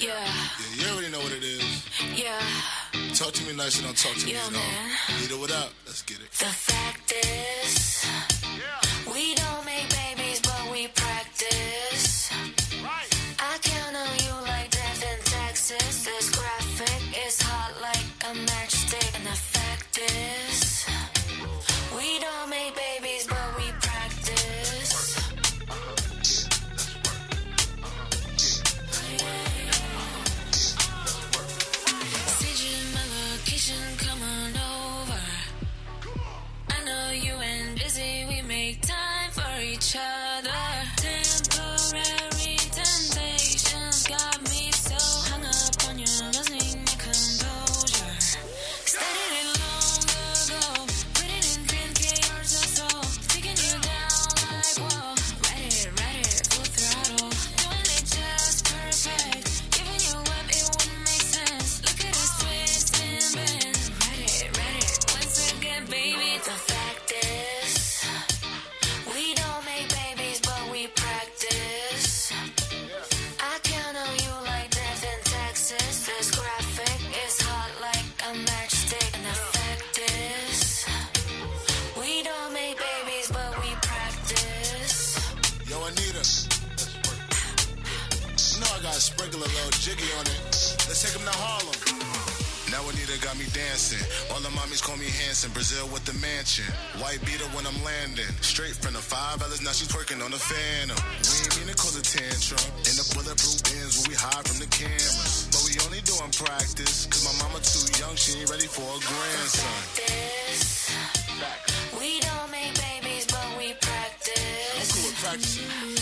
Yeah. Yeah, you already know what it is. Yeah. Talk to me nice and don't talk to me at all. Lead it without. Let's get it. The fact is. dancing. All the mommies call me Hanson. Brazil with the mansion. White beater when I'm landing. Straight from the five hours, now she's twerking on the phantom. We ain't mean to cause a tantrum. In the bulletproof bins where we hide from the cameras. But we only doing practice. Cause my mama too young, she ain't ready for a grandson. We don't make babies, but we practice. Cool, practice.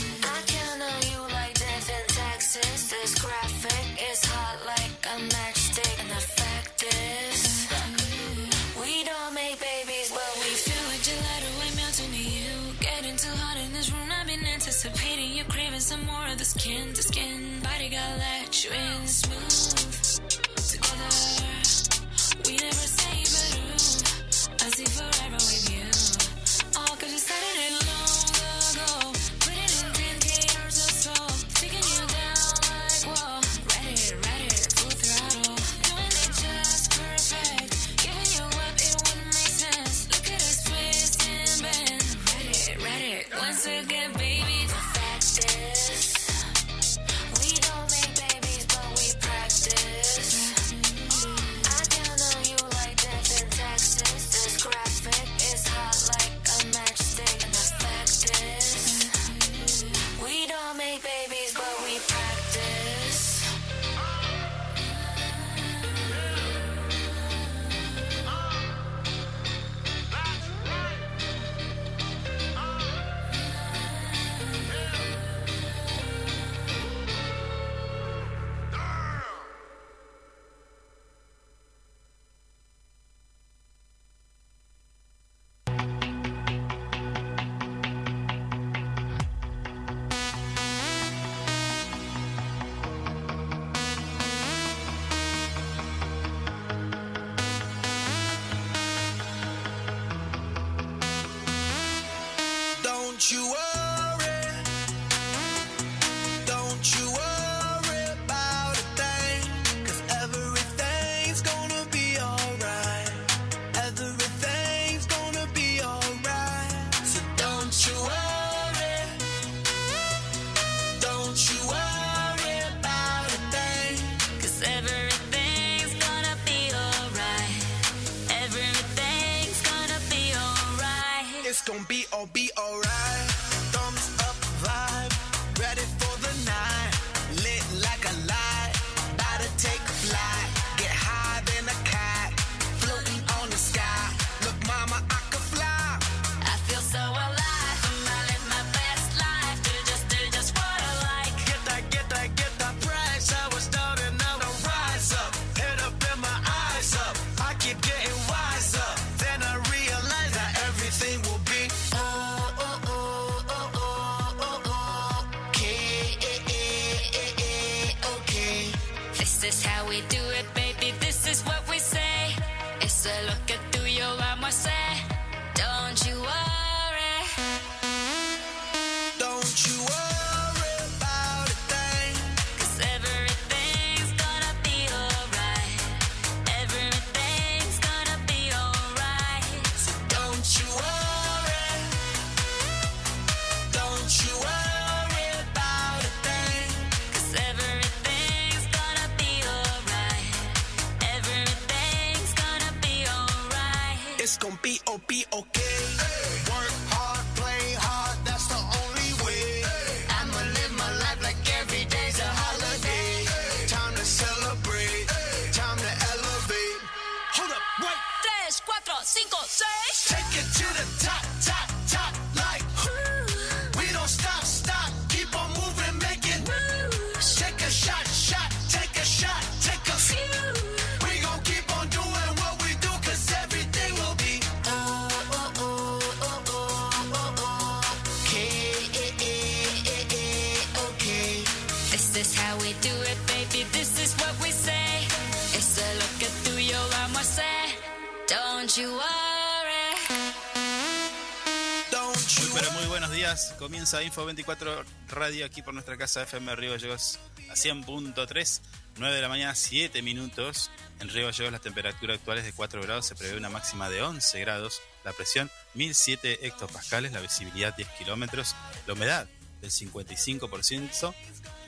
Info 24 Radio aquí por nuestra casa FM Río Gallegos a 100.3, 9 de la mañana, 7 minutos. En Río Gallegos la temperatura actual es de 4 grados, se prevé una máxima de 11 grados, la presión 1007 hectopascales, la visibilidad 10 kilómetros, la humedad del 55%,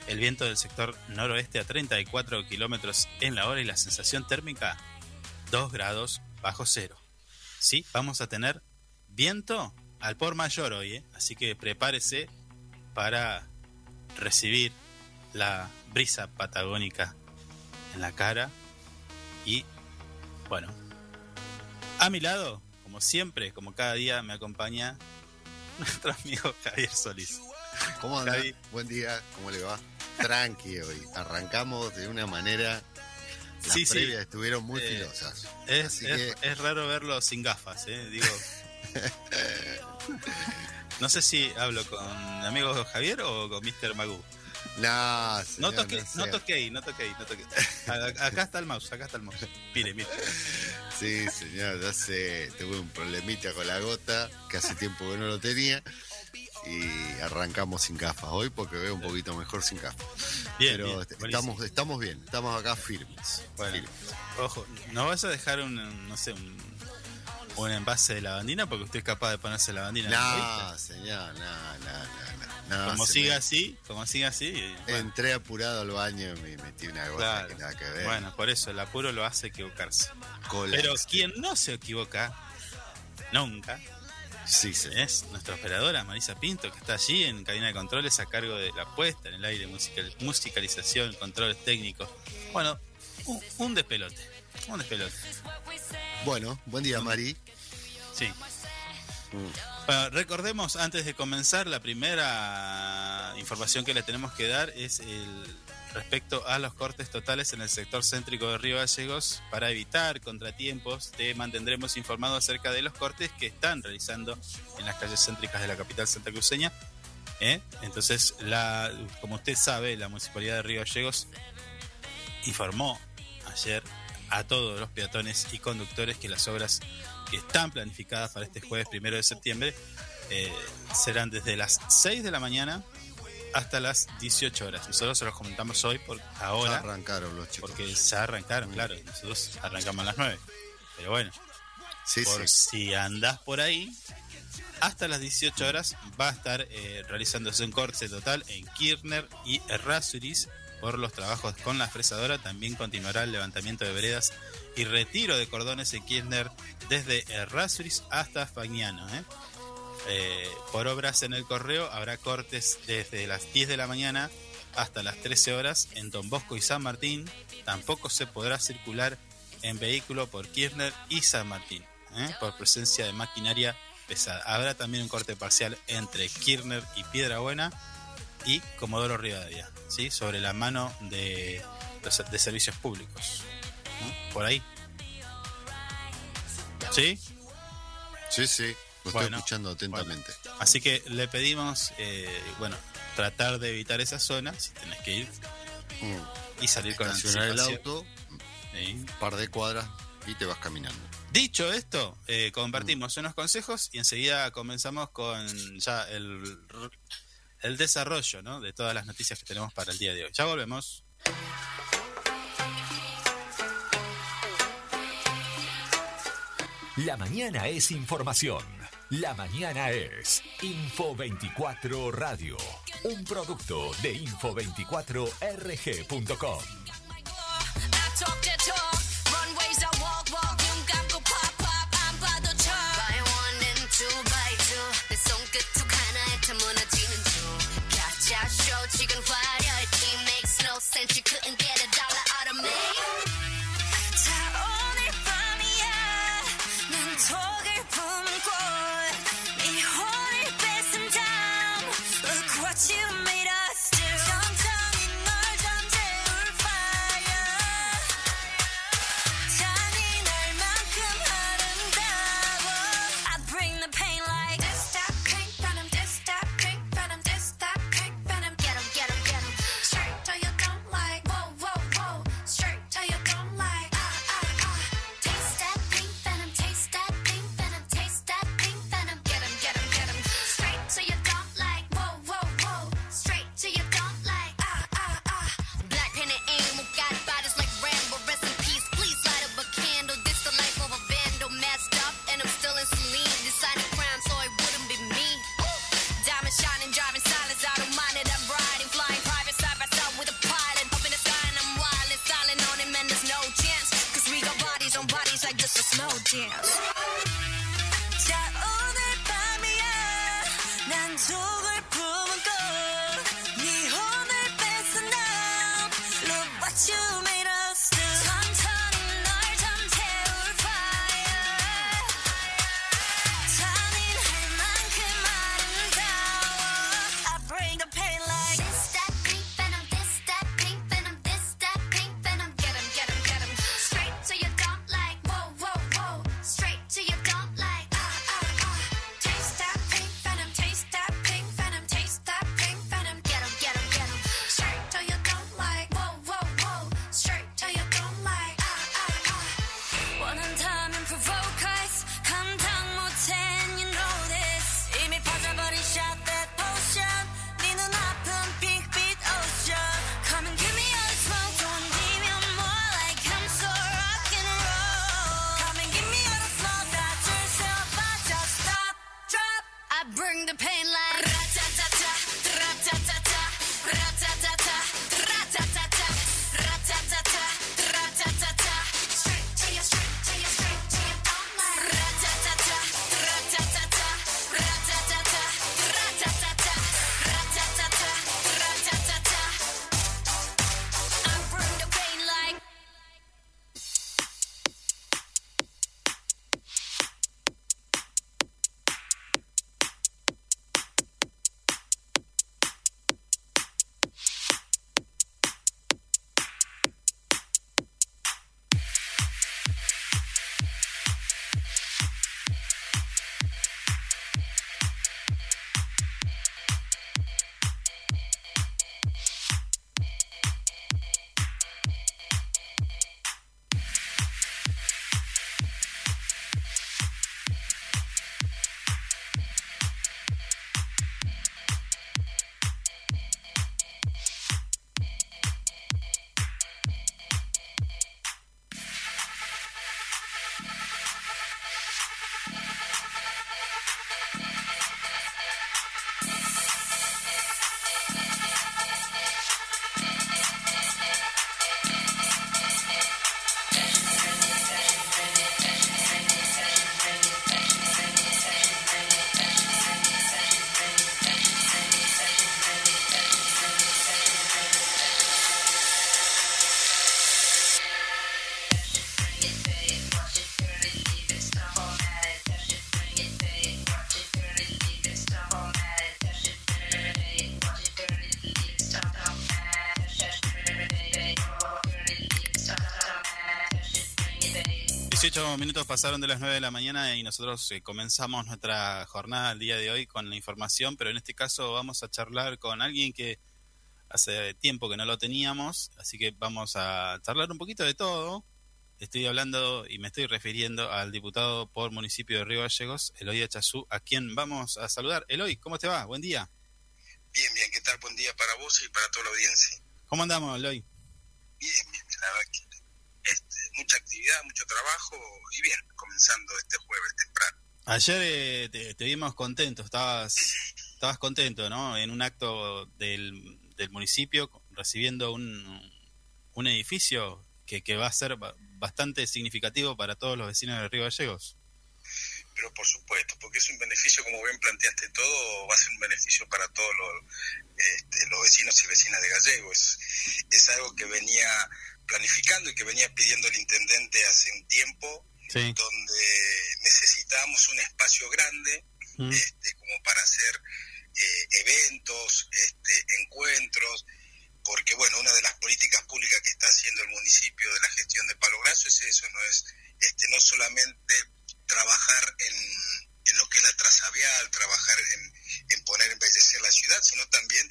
el viento del sector noroeste a 34 kilómetros en la hora y la sensación térmica 2 grados bajo cero. Sí, vamos a tener viento al por mayor hoy, ¿eh? así que prepárese para recibir la brisa patagónica en la cara y bueno, a mi lado, como siempre, como cada día me acompaña nuestro amigo Javier Solís. ¿Cómo anda? Javi. Buen día, ¿cómo le va? Tranqui hoy. Arrancamos de una manera. Las Sí, sí. estuvieron muy Eh, filosas. Es, Así es- que es raro verlo sin gafas, ¿eh? digo. No sé si hablo con mi amigo Javier o con Mr. Magoo. no, No señor, toqué, no no sea. toqué ahí, no toqué ahí, no toqué. A- Acá está el mouse, acá está el mouse. Mire, mire. Sí, señor, ya sé. Tuve un problemita con la gota, que hace tiempo que no lo tenía. Y arrancamos sin gafas hoy porque veo un poquito mejor sin gafas. Bien, Pero bien, estamos, estamos bien, estamos acá firmes. Bueno, firmes. ojo, no vas a dejar un, no sé, un, un envase de lavandina porque usted es capaz de ponerse lavandina. No, señor, no, no, no. Como siga me- así, como siga así. bueno, Entré apurado al baño y me metí una gota claro. que nada que ver. Bueno, por eso el apuro lo hace equivocarse. Pero quien no se equivoca nunca Sí, señor. es nuestra operadora Marisa Pinto, que está allí en cabina de controles a cargo de la puesta en el aire, musical- musicalización, controles técnicos. Bueno, un, un despelote. Un despelote. Bueno, buen día, Mari. Sí. Bueno, recordemos antes de comenzar, la primera información que le tenemos que dar es respecto a los cortes totales en el sector céntrico de Río Gallegos. Para evitar contratiempos, te mantendremos informado acerca de los cortes que están realizando en las calles céntricas de la capital santacruceña. ¿eh? Entonces, como usted sabe, la municipalidad de Río Gallegos informó ayer a todos los peatones y conductores que las obras que están planificadas para este jueves primero de septiembre eh, serán desde las 6 de la mañana hasta las 18 horas. Nosotros se los comentamos hoy por Ya ahora, arrancaron los chicos. porque ya arrancaron, claro. Nosotros arrancamos a las 9. Pero bueno, sí, por sí. si andás por ahí, hasta las 18 horas va a estar eh, realizándose un corte total en Kirchner y Errázuriz por los trabajos con la fresadora. También continuará el levantamiento de veredas y retiro de cordones en Kirchner desde Errázuriz hasta Fagnano. ¿eh? Eh, por obras en el correo habrá cortes desde las 10 de la mañana hasta las 13 horas en Don Bosco y San Martín. Tampoco se podrá circular en vehículo por Kirchner y San Martín, ¿eh? por presencia de maquinaria pesada. Habrá también un corte parcial entre Kirchner y Piedrabuena y Comodoro Rivadavia, ¿sí? sobre la mano de, de servicios públicos. ¿no? Por ahí. ¿Sí? Sí, sí. Lo Bueno, estoy escuchando atentamente. Así que le pedimos, eh, bueno, tratar de evitar esa zona si tenés que ir Mm. y salir con Estacionar el anticipación. auto, ¿sí? un par de cuadras y te vas caminando. Dicho esto, eh, compartimos unos consejos y enseguida comenzamos con ya el, el desarrollo ¿no? de todas las noticias que tenemos para el día de hoy. Ya volvemos. La mañana es información. La mañana es Info 24 Radio. Un producto de info24rg.com. Minutos pasaron de las 9 de la mañana y nosotros eh, comenzamos nuestra jornada el día de hoy con la información, pero en este caso vamos a charlar con alguien que hace tiempo que no lo teníamos, así que vamos a charlar un poquito de todo. Estoy hablando y me estoy refiriendo al diputado por municipio de Río Gallegos, Eloy Achazú, a quien vamos a saludar. Eloy, ¿cómo te va? Buen día. Bien, bien, ¿qué tal? Buen día para vos y para toda la audiencia. ¿Cómo andamos, Eloy? Bien, bien, la verdad que mucha actividad, mucho trabajo y bien, comenzando este jueves temprano. Ayer eh, te, vimos contento, estabas, estabas contento, ¿no? En un acto del, del municipio recibiendo un, un edificio que, que, va a ser bastante significativo para todos los vecinos de Río Gallegos. Pero por supuesto, porque es un beneficio, como bien planteaste todo, va a ser un beneficio para todos los, este, los vecinos y vecinas de Gallegos. Es algo que venía planificando y que venía pidiendo el intendente hace un tiempo, Sí. donde necesitábamos un espacio grande Mm. este, como para hacer eh, eventos, este, encuentros, porque bueno, una de las políticas públicas que está haciendo el municipio de la gestión de Palo Grosso es eso, no es este, no solamente trabajar en, en lo que es la trazavial, trabajar en, en poner embellecer la ciudad, sino también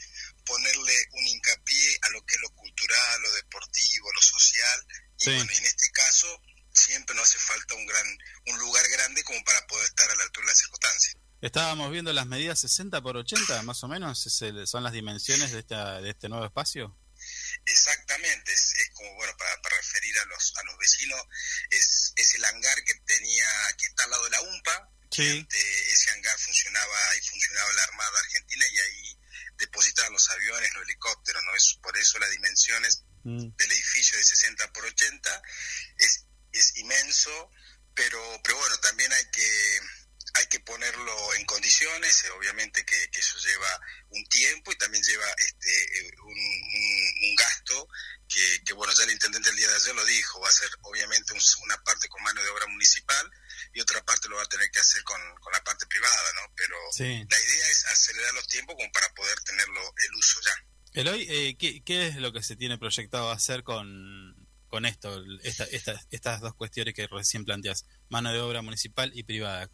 ponerle un hincapié a lo que es lo cultural, lo deportivo, lo social, y Sí. bueno, en este caso siempre nos hace falta un gran un lugar grande como para poder estar a la altura de las circunstancias. Estábamos viendo las medidas 60 por 80, más o menos, es el- son las dimensiones de, esta, de este nuevo espacio. Exactamente, es, es como, bueno, para, para referir a los, a los vecinos, es, es el hangar que tenía, que está al lado de la UMPA, Sí. ante ese hangar funcionaba, ahí funcionaba la Armada Argentina y ahí depositaban los aviones, los helicópteros, ¿no? Es por eso las dimensiones Mm. del edificio de 60 por 80 es, es inmenso, pero, pero bueno, también hay que hay que ponerlo en condiciones, eh, obviamente que, que eso lleva un tiempo y también lleva este eh, un, un- un gasto que, que, bueno, ya el intendente el día de ayer lo dijo, va a ser obviamente un- una parte con mano de obra municipal y otra parte lo va a tener que hacer con, con la parte privada, ¿no? Pero Sí. la idea es acelerar los tiempos como para poder tenerlo el uso ya. Eloy, eh, ¿qué, qué es lo que se tiene proyectado hacer con, con esto, esta, esta- estas dos cuestiones que recién planteas, mano de obra municipal y privada?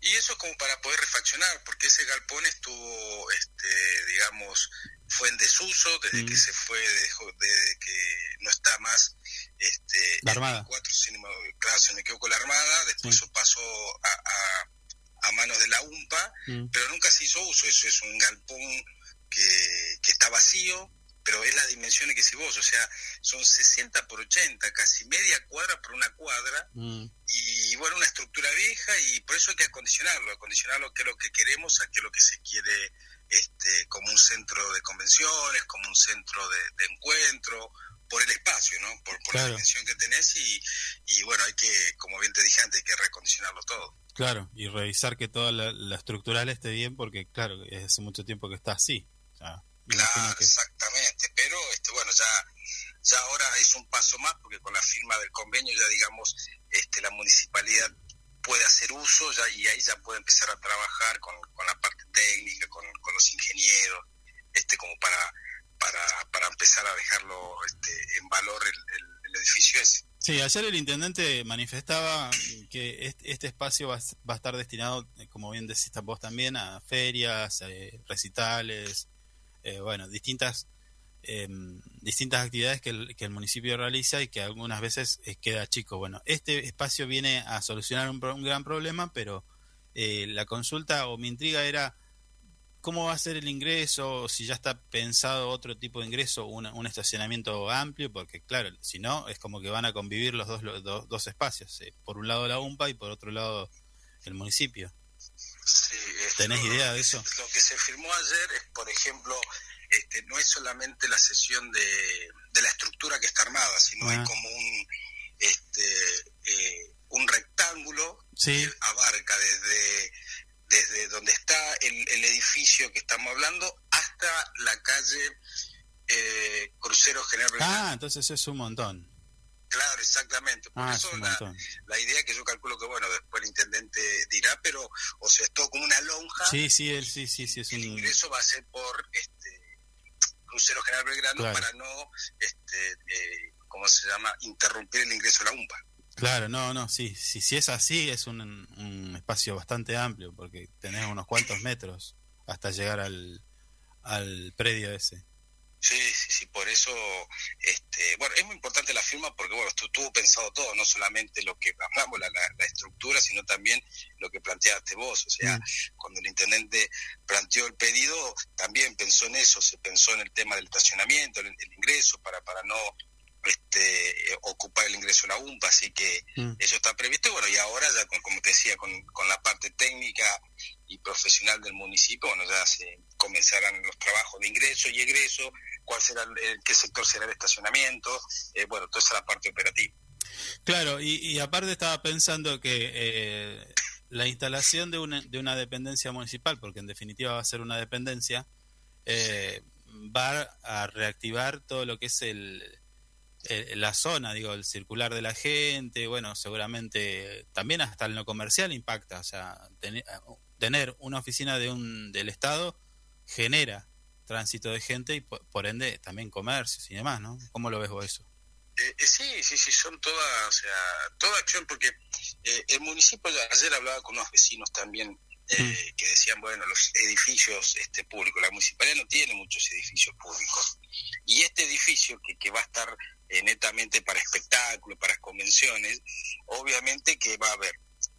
Y eso es como para poder refaccionar, porque ese galpón estuvo, este, digamos, fue en desuso desde Mm. que se fue, dejó- desde que no está más. Este, La Armada. 2004, si no me- claro, se me quedó con la Armada, después eso pasó a, a, a manos de la UMPA, Mm. pero nunca se hizo uso. Eso es un galpón que, que está vacío, pero es las dimensiones que si vos, o sea, son 60 por 80, casi media cuadra por una cuadra Mm. y bueno, una estructura vieja y por eso hay que acondicionarlo, acondicionarlo que es lo que queremos, a qué es lo que se quiere este, como un centro de convenciones, como un centro de, de encuentro, por el espacio, ¿no? Por, por Claro. la dimensión que tenés y, y bueno, hay que, como bien te dije antes, hay que recondicionarlo todo. Claro, y revisar que toda la, la estructural esté bien, porque claro, es hace mucho tiempo que está así. Claro, que- exactamente, pero este, bueno, ya, ya ahora es un paso más porque con la firma del convenio ya digamos, este, la municipalidad puede hacer uso ya y ahí ya puede empezar a trabajar con, con la parte técnica, con, con los ingenieros, este, como para, para, para empezar a dejarlo este, en valor el, edificio ese. Sí, ayer el intendente manifestaba que este, espacio va a estar destinado, eh, como bien decís vos también, a ferias, eh, recitales, eh, bueno, distintas eh, distintas actividades que el, que el municipio realiza y que algunas veces eh, queda chico. Bueno, este espacio viene a solucionar un, un gran problema, pero eh, la consulta o mi intriga era cómo va a ser el ingreso, si ya está pensado otro tipo de ingreso, una- un estacionamiento amplio, porque claro, si no, es como que van a convivir los dos, los dos, dos espacios, eh, por un lado la UMPA y por otro lado el municipio. Sí, ¿Tenés idea de eso? Lo que se firmó ayer es, por ejemplo, este, no es solamente la sesión de, de la estructura que está armada, sino Ah. hay como un, este, eh, un rectángulo Sí. que abarca desde, desde donde está el, el edificio que estamos hablando hasta la calle eh, Crucero General. Ah, entonces es un montón. Claro, exactamente. Por Ah, es eso la, idea que yo calculo que, bueno, después el intendente dirá, pero, o sea, es todo como una lonja Sí, sí, él, sí, sí, sí, es el un... ingreso va a ser por este crucero general Belgrano Claro. para no este eh, cómo se llama interrumpir el ingreso a la UMPA Claro, no, no, sí, sí, si es así es un, un espacio bastante amplio porque tenés unos cuantos metros hasta llegar al, al predio ese. Sí sí sí por eso este bueno es muy importante la firma porque bueno estu- estuvo pensado todo no solamente lo que hablamos la, la- la estructura sino también lo que planteaste vos o sea Mm. cuando el intendente planteó el pedido también pensó en eso se pensó en el tema del estacionamiento el, el ingreso para para no este ocupar el ingreso a la UMPA así que Mm. eso está previsto y bueno y ahora ya con, como te decía con, con la parte técnica y profesional del municipio bueno ya se comenzarán los trabajos de ingreso y egreso cuál será el, el- qué sector será el estacionamiento eh, bueno toda esa parte operativa. Claro, y, y aparte estaba pensando que eh, la instalación de una, de una dependencia municipal, porque en definitiva va a ser una dependencia, eh, va a reactivar todo lo que es el, el- la zona, digo, el circular de la gente, bueno, seguramente también hasta en lo comercial impacta, o sea, tener, tener una oficina de un, del Estado genera tránsito de gente y por, por ende también comercios y demás, ¿no? ¿Cómo lo ves vos eso? Eh, eh, sí, sí, sí, son todas, o sea, toda acción, porque eh, el municipio, ayer hablaba con unos vecinos también eh, que decían, bueno, los edificios este, públicos, la municipalidad no tiene muchos edificios públicos, y este edificio que, que va a estar eh, netamente para espectáculos, para convenciones, obviamente que va a haber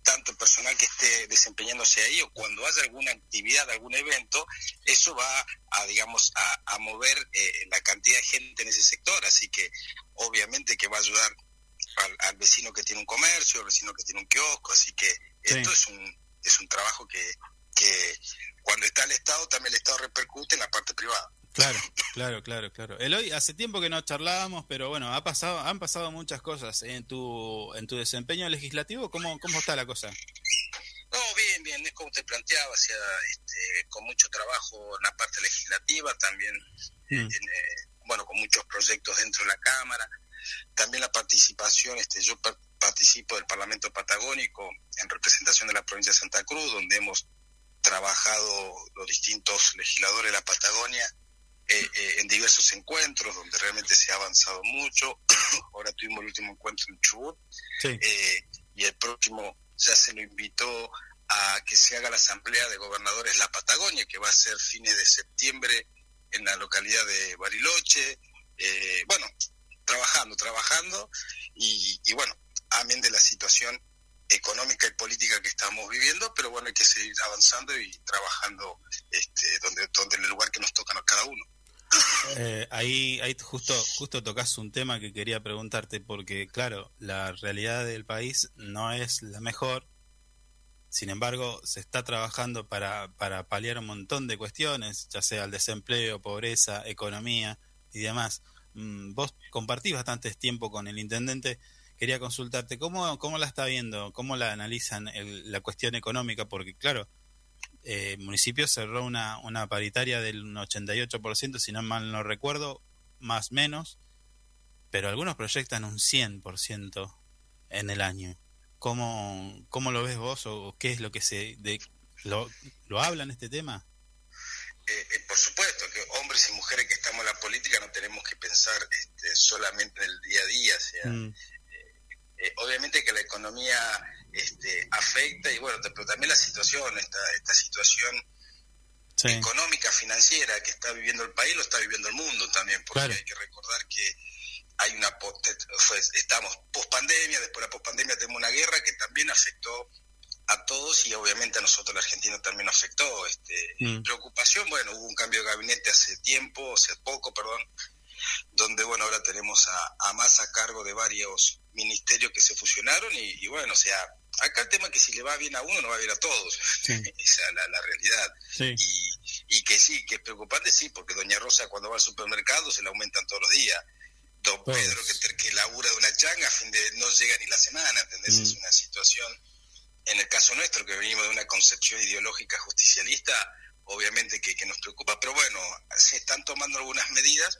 tanto personal que esté desempeñándose ahí o cuando haya alguna actividad, algún evento, eso va a, digamos, a, a mover eh, la cantidad de gente en ese sector, así que obviamente que va a ayudar al, al vecino que tiene un comercio, al vecino que tiene un kiosco, así que esto es un es un trabajo que, que cuando está el Estado, también el Estado repercute en la parte privada. Claro, claro, claro, claro. Eloy, hace tiempo que no charlábamos, pero bueno, ha pasado, han pasado muchas cosas en tu, en tu desempeño legislativo. ¿Cómo, cómo está la cosa? No, bien, bien, es como te planteaba, o sea, este, con mucho trabajo en la parte legislativa, también, Mm. en, eh, bueno, con muchos proyectos dentro de la Cámara, también la participación, este, yo par- participo del Parlamento Patagónico en representación de la provincia de Santa Cruz, donde hemos trabajado los distintos legisladores de la Patagonia eh, eh, en diversos encuentros, donde realmente se ha avanzado mucho. Ahora tuvimos el último encuentro en Chubut, Sí. eh, y el próximo ya se lo invitó a que se haga la asamblea de gobernadores La Patagonia, que va a ser fines de septiembre en la localidad de Bariloche. Eh, bueno, trabajando, trabajando, y, y bueno, amén de la situación económica y política que estamos viviendo, pero bueno, hay que seguir avanzando y trabajando este, donde, donde en el lugar que nos toca a cada uno. Eh, ahí, ahí justo, justo tocas un tema que quería preguntarte, porque claro, la realidad del país no es la mejor. Sin embargo, se está trabajando para, para paliar un montón de cuestiones, ya sea el desempleo, pobreza, economía y demás. Mm, Vos compartís bastante tiempo con el intendente. Quería consultarte, ¿cómo, cómo la está viendo? ¿Cómo la analizan el- la cuestión económica? Porque claro, eh, municipio cerró una, una paritaria del 88%, si no mal no recuerdo, más menos, pero algunos proyectan un 100% en el año. ¿Cómo, ¿Cómo lo ves vos o qué es lo que se... De, lo, ¿Lo hablan este tema? Eh, eh, por supuesto que hombres y mujeres que estamos en la política no tenemos que pensar este, solamente en el día a día, o sea, Mm, eh, obviamente que la economía este, afecta y bueno, pero también la situación, esta, esta situación sí, económica, financiera que está viviendo el país, lo está viviendo el mundo también, porque Claro. hay que recordar que hay una fue- estamos post pandemia, después de la post pandemia tenemos una guerra que también afectó a todos y obviamente a nosotros, la Argentina, también nos afectó. Este, Mm. Preocupación, bueno, hubo un cambio de gabinete hace tiempo, hace poco, perdón, donde, bueno, ahora tenemos a, a más a cargo de varios ministerios que se fusionaron y, y, bueno, o sea, acá el tema es que si le va bien a uno, no va bien a todos. Sí. Esa es la, la realidad. sí, Y, y que sí, que es preocupante, sí, porque Doña Rosa cuando va al supermercado se le aumentan todos los días. Don Todos. Pedro, que, que labura de una changa, a fin de no llega ni la semana, ¿entendés? Mm. Es una situación, en el caso nuestro, que venimos de una concepción ideológica justicialista, obviamente que, que nos preocupa, pero bueno, se están tomando algunas medidas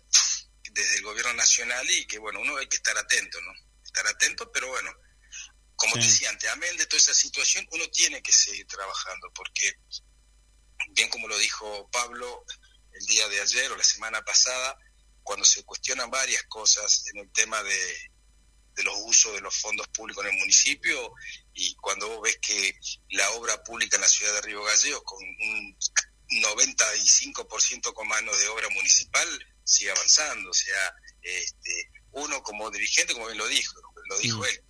desde el gobierno nacional y que, bueno, uno hay que estar atento, ¿no? Estar atento, pero bueno, como Sí. te decía antes, amén de toda esa situación, uno tiene que seguir trabajando, porque bien como lo dijo Pablo el día de ayer o la semana pasada, cuando se cuestionan varias cosas en el tema de, de los usos de los fondos públicos en el municipio y cuando vos ves que la obra pública en la ciudad de Río Gallegos con un 95% con manos de obra municipal sigue avanzando, o sea, este, uno como dirigente, como bien lo dijo, lo dijo Mm. él,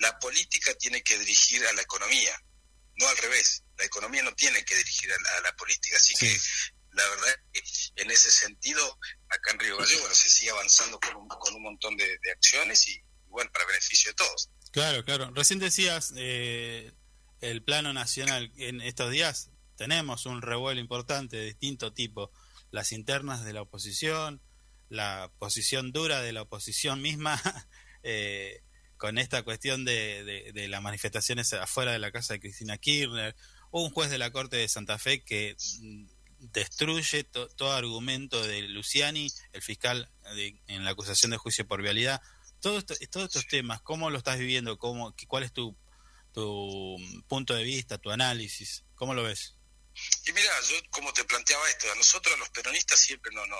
la política tiene que dirigir a la economía, no al revés. La economía no tiene que dirigir a la, a la política. Así Sí. que la verdad es que en ese sentido, acá en Río Gallegos, bueno, se sigue avanzando con un, con un montón de, de acciones y, bueno, para beneficio de todos. claro, claro. Recién decías eh, el plano nacional. En estos días tenemos un revuelo importante de distinto tipo. Las internas de la oposición, la posición dura de la oposición misma. eh, con esta cuestión de, de, las manifestaciones afuera de la casa de Cristina Kirchner, un juez de la Corte de Santa Fe que mm, destruye to- todo argumento de Luciani, el fiscal de- en la acusación de juicio por vialidad. Todo todos estos temas, ¿cómo lo estás viviendo? ¿Cómo, ¿Cuál es tu, tu punto de vista, tu análisis? ¿Cómo lo ves? Y mira, yo como te planteaba esto, a nosotros los peronistas siempre no, no,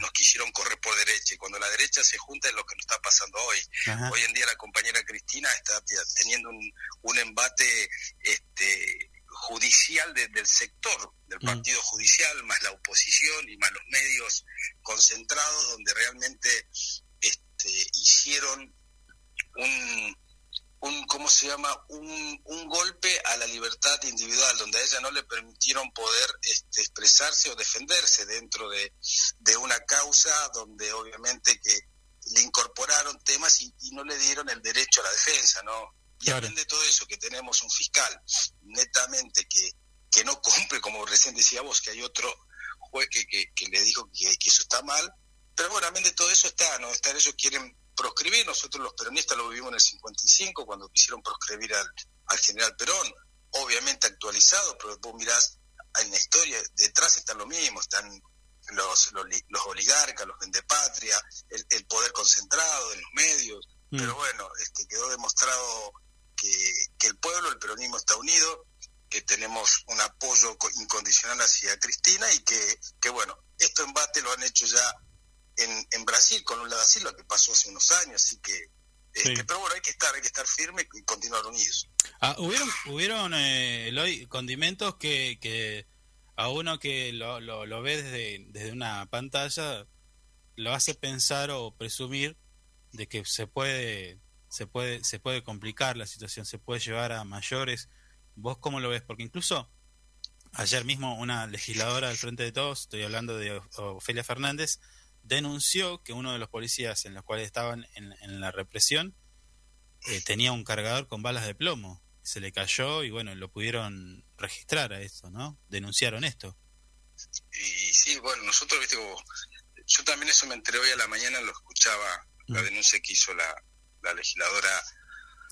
nos quisieron correr por derecha y cuando la derecha se junta es lo que nos está pasando hoy. Ajá. Hoy en día la compañera Cristina está teniendo un, un embate este, judicial de- del sector, del Mm. partido judicial, más la oposición y más los medios concentrados donde realmente este, hicieron un, un ¿cómo se llama? Un, un golpe a la libertad individual, donde a ella no le permitieron poder este, expresarse o defenderse dentro de, de una causa donde obviamente que le incorporaron temas y, y no le dieron el derecho a la defensa, ¿no? Y Claro. aprende todo eso, que tenemos un fiscal netamente que, que no cumple, como recién decía vos, que hay otro juez que, que, que le dijo que, que eso está mal, pero bueno, de todo eso está, ¿no? Está, ellos quieren proscribir, nosotros los peronistas lo vivimos en el 55, cuando quisieron proscribir al, al general Perón, obviamente actualizado, pero vos mirás en la historia, detrás están lo mismo, están los, los, los oligarcas, los vendepatria, el, el poder concentrado en los medios, Mm. pero bueno, este, quedó demostrado que, que el pueblo, el peronismo está unido, que tenemos un apoyo co- incondicional hacia Cristina y que, que bueno, esto embate lo han hecho ya en, en Brasil con Lula da Silva, que pasó hace unos años, así que, este, Sí. pero bueno, hay que estar, hay que estar firme y continuar unidos. Ah, hubieron, hubieron eh, Eloy, condimentos que, que a uno que lo, lo, lo ve desde, desde una pantalla lo hace pensar o presumir de que se puede se puede se puede complicar la situación, se puede llevar a mayores. ¿Vos cómo lo ves? Porque incluso ayer mismo una legisladora del Frente de Todos, estoy hablando de Ofelia Fernández, denunció que uno de los policías en los cuales estaban en, en la represión eh, tenía un cargador con balas de plomo. Se le cayó y bueno, lo pudieron registrar a esto, ¿no? Denunciaron esto. Y sí, bueno, nosotros, viste, yo también eso me enteré hoy a la mañana, lo escuchaba, la Mm. denuncia que hizo la, la legisladora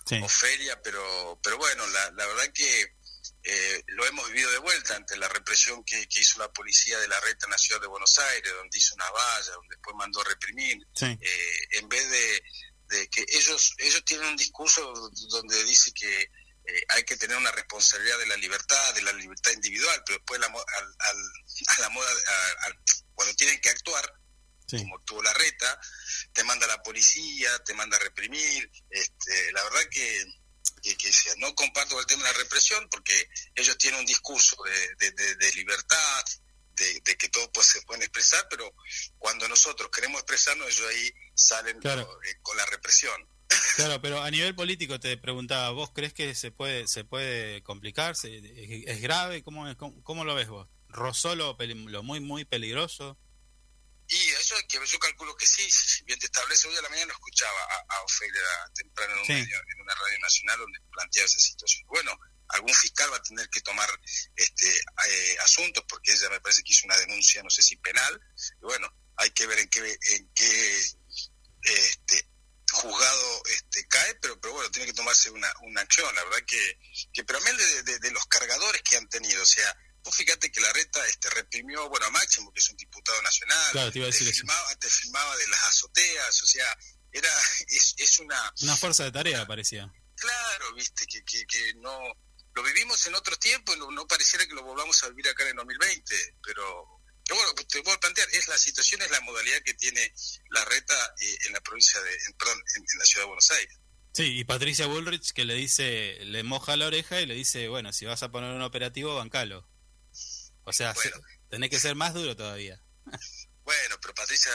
Sí. Ofelia, pero, pero bueno, la, la verdad que eh, lo hemos vivido de vuelta ante la represión que, que hizo la policía de la reta en la ciudad de Buenos Aires, donde hizo una valla, donde después mandó a reprimir. Sí. Eh, en vez de, de que ellos ellos tienen un discurso donde dice que eh, hay que tener una responsabilidad de la libertad, de la libertad individual, pero después la, al, al- a la moda, a- cuando tienen que actuar, Sí. como tuvo la reta, te manda la policía, te manda a reprimir. Este, la verdad que, que, que sea, no comparto el tema de la represión porque ellos tienen un discurso de, de- de- de libertad, de, de que todos pues, se pueden expresar, pero cuando nosotros queremos expresarnos, ellos ahí salen Claro. eh, con la represión. Claro, pero a nivel político te preguntaba, ¿vos crees que se puede se puede complicar? ¿Se- ¿Es, es grave? ¿Cómo, es- cómo, cómo lo ves vos? ¿Rozó lo, lo muy, muy peligroso? Y eso es que yo calculo que sí, si bien te establece, hoy a la mañana lo escuchaba a, a Ofelia temprano en, un Sí. medio- en una radio nacional donde planteaba esa situación. Bueno, algún fiscal va a tener que tomar este eh, asuntos porque ella me parece que hizo una denuncia, no sé si penal, y bueno, hay que ver en qué, en qué este, juzgado este, cae, pero, pero bueno, tiene que tomarse una, una acción, la verdad que, que pero amén de, de- de los cargadores que han tenido, o sea, vos fíjate que la reta este, reprimió, bueno, a Máximo, que es un diputado nacional, Claro, te iba a decir te, eso. filmaba, te filmaba de las azoteas, o sea, era es, es una, Una fuerza de tarea parecía. claro, viste, que, que, que no, lo vivimos en otro tiempo, no, no pareciera que lo volvamos a vivir acá en el 2020, pero, pero bueno, te puedo plantear, es la situación, es la modalidad que tiene la reta eh, en la provincia de, en- perdón, en, en la ciudad de Buenos Aires. Sí, y Patricia Bullrich que le dice, le moja la oreja y le dice, bueno, si vas a poner un operativo, bancalo. O sea, Bueno. tenés que ser más duro todavía. Bueno, pero Patricia,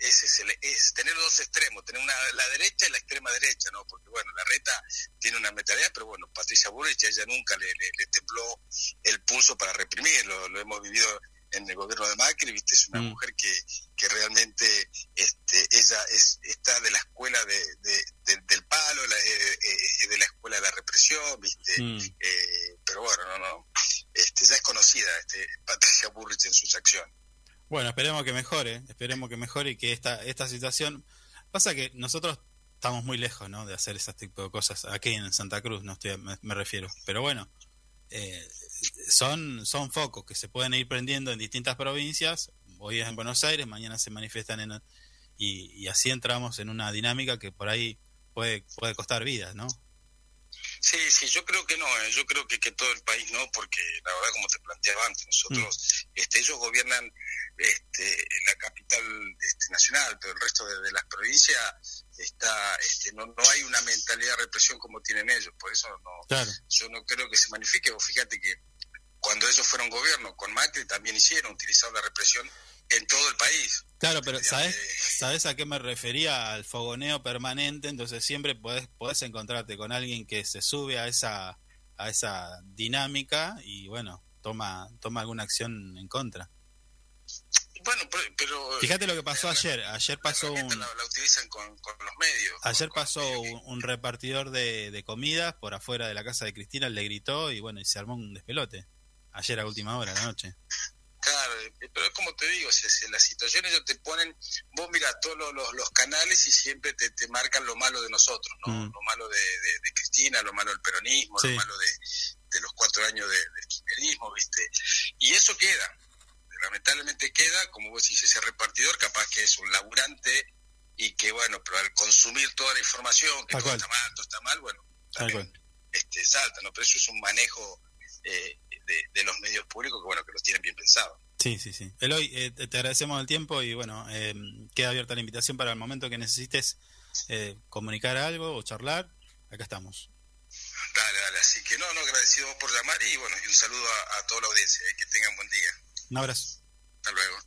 ese es, el- es tener dos extremos, tener una, la derecha y la extrema derecha, ¿no? Porque, bueno, la reta tiene una mentalidad, pero bueno, Patricia Bullrich, ella nunca le, le, le tembló el pulso para reprimir, lo, lo hemos vivido en el gobierno de Macri, ¿viste? Es una Mm. mujer que, que realmente este, ella es, está de la escuela de, de- de- del palo, la- eh, eh, de la escuela de la represión, ¿viste? Mm. Eh, pero bueno, no, no, este, ya es conocida este, Patricia Bullrich en sus acciones. Bueno, esperemos que mejore, esperemos que mejore y que esta, esta situación... Pasa que nosotros estamos muy lejos, ¿no? De hacer ese tipo de cosas. Aquí en Santa Cruz, no estoy, me, me refiero. Pero bueno, eh, son, son focos que se pueden ir prendiendo en distintas provincias. Hoy es en Buenos Aires, mañana se manifiestan en... Y, y así entramos en una dinámica que por ahí puede, puede costar vidas, ¿no? Sí, sí, yo creo que no, eh, yo creo que, que todo el país no, porque la verdad, como te planteaba antes, nosotros, este, ellos gobiernan este, la capital este, nacional, pero el resto de, de las provincias está, este, no, no hay una mentalidad de represión como tienen ellos, por eso no, Claro. yo no creo que se manifique, vos fíjate que cuando ellos fueron gobierno con Macri también hicieron, utilizaron la represión en todo el país. Claro, pero ¿sabes, Eh, ¿sabes a qué me refería? Al fogoneo permanente, entonces siempre podés, podés encontrarte con alguien que se sube a esa, a esa dinámica y bueno, toma, toma alguna acción en contra. Bueno, pero... Fíjate lo que pasó la- ayer, ayer pasó un, La, la utilizan con, con los medios. ayer con pasó un repartidor de, de comidas por afuera de la casa de Cristina, le gritó y bueno, y se armó un despelote. Ayer a última hora de la noche. Claro, pero es como te digo, si, si las situaciones ellos te ponen, vos mira todos los, los, los canales y siempre te, te marcan lo malo de nosotros, ¿no? Mm. Lo malo de, de- de Cristina, lo malo del peronismo, Sí. lo malo de, de los cuatro años de, del kirchnerismo, ¿viste? Y eso queda, lamentablemente queda, como vos decís, ese repartidor capaz que es un laburante y que bueno, pero al consumir toda la información, que todo está mal, todo está mal, bueno, también este, salta, ¿no? Pero eso es un manejo eh, de, de los medios públicos que bueno, que los tienen bien pensados. Sí, sí, sí. Eloy, eh, te agradecemos el tiempo y bueno, eh, queda abierta la invitación para el momento que necesites eh, comunicar algo o charlar. Acá estamos. Dale, dale. Así que no, no, agradecido por llamar y bueno, y un saludo a, a toda la audiencia. eh, que tengan buen día. Un abrazo. Hasta luego.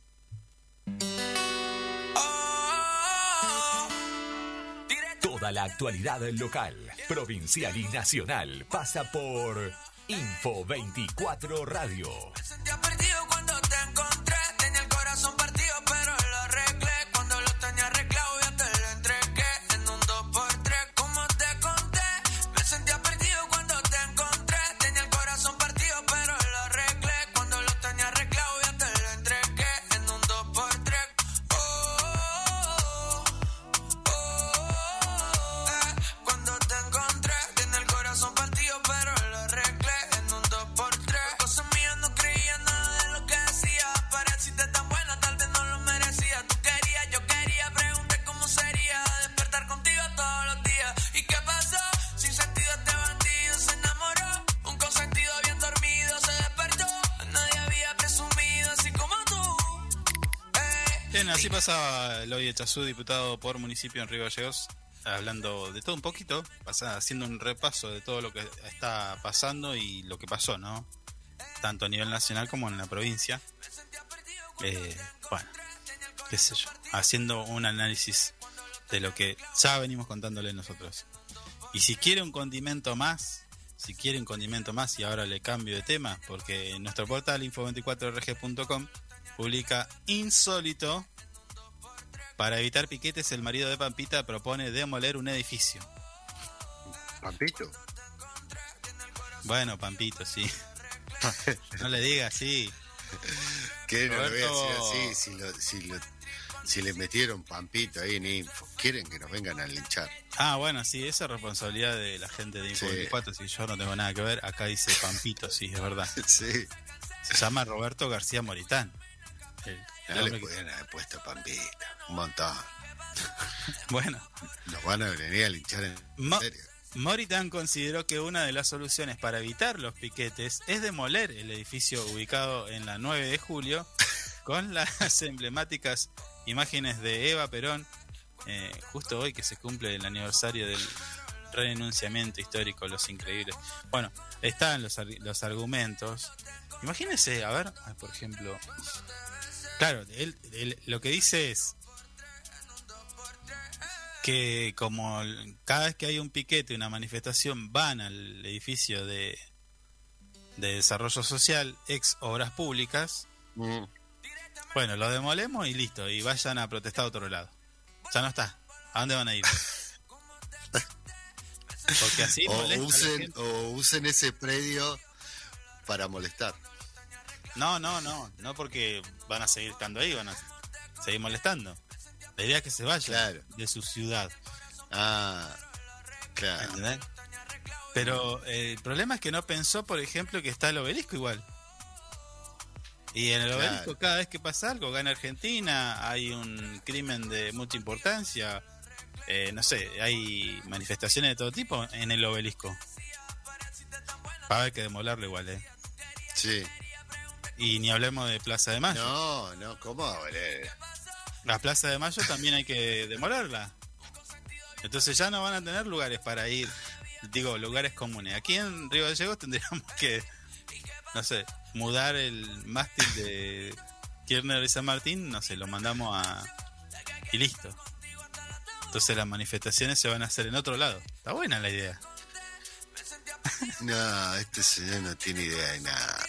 Toda la actualidad local, provincial y nacional pasa por Info 24 Radio. Pasaba Eloy Echazú, diputado por municipio en Río Gallegos, hablando de todo un poquito, haciendo un repaso de todo lo que está pasando y lo que pasó, ¿no? Tanto a nivel nacional como en la provincia. Eh, bueno, qué sé yo, haciendo un análisis de lo que ya venimos contándole nosotros. Y si quiere un condimento más, si quiere un condimento más, y ahora le cambio de tema, porque nuestro portal info24rg.com publica insólito. Para evitar piquetes, el marido de Pampita propone demoler un edificio. Pampito. Bueno, Pampito, sí. No le digas así. ¿Qué no le voy a decir así? Si, lo- si, lo- si le metieron Pampito ahí en info, quieren que nos vengan a linchar. Ah, bueno, sí, esa es responsabilidad de la gente de Info Sí. 24. Si yo no tengo nada que ver, acá dice Pampito, sí, es verdad. Sí. Se llama Roberto García Moritán. El- No le que- pueden haber puesto Pampita. Un montón. Bueno, Nos van a venir a linchar en Mo- serio. Moritán consideró que una de las soluciones para evitar los piquetes es demoler el edificio ubicado en la 9 de julio con las emblemáticas imágenes de Eva Perón, eh, justo hoy que se cumple el aniversario del renunciamiento histórico, los increíbles. Bueno, están los, los argumentos. Imagínense, a ver, por ejemplo, claro, él- él lo que dice es que como cada vez que hay un piquete, una manifestación, van al edificio de, de desarrollo social, ex obras públicas, Mm. bueno, lo demolemos y listo, y vayan a protestar a otro lado. Ya no está. ¿A dónde van a ir? Porque así O molesta a la usen, gente. o usen ese predio para molestar. No, no, no, no porque van a seguir estando ahí, van a seguir molestando. La idea es que se vayan Claro. de su ciudad. Ah, claro. ¿entendés? Pero eh, el problema es que no pensó, por ejemplo, que está el obelisco igual. Y en el Claro. obelisco, cada vez que pasa algo, gana Argentina, hay un crimen de mucha importancia, eh, no sé, hay manifestaciones de todo tipo en el obelisco. Va a haber que demolerlo igual, ¿eh? Sí. Y ni hablemos de Plaza de Mayo. No, no, ¿cómo? boludo? La Plaza de Mayo también hay que demolerla. Entonces ya no van a tener lugares para ir, digo, lugares comunes. Aquí en Río Gallegos tendríamos que, no sé, mudar el mástil de Kirchner y San Martín, no sé, lo mandamos a... y listo. Entonces las manifestaciones se van a hacer en otro lado. Está buena la idea. No, este señor no tiene idea de nada.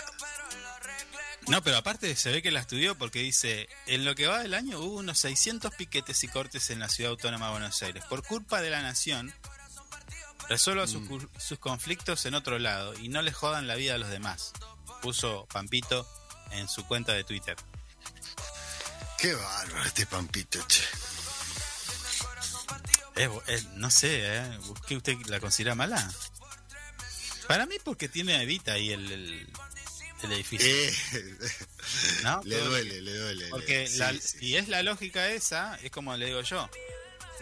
No, pero aparte se ve que la estudió porque dice, en lo que va del año hubo unos 600 piquetes y cortes en la ciudad autónoma de Buenos Aires. Por culpa de la nación, resuelva sus, cu- sus conflictos en otro lado y no le jodan la vida a los demás. Puso Pampito en su cuenta de Twitter. Qué bárbaro este Pampito, che. No sé, ¿eh? ¿Qué usted la considera mala? Para mí porque tiene Evita ahí el, el, el edificio. Eh, ¿no? le duele, le duele. Porque sí, la- sí. si es la lógica esa, es como le digo yo.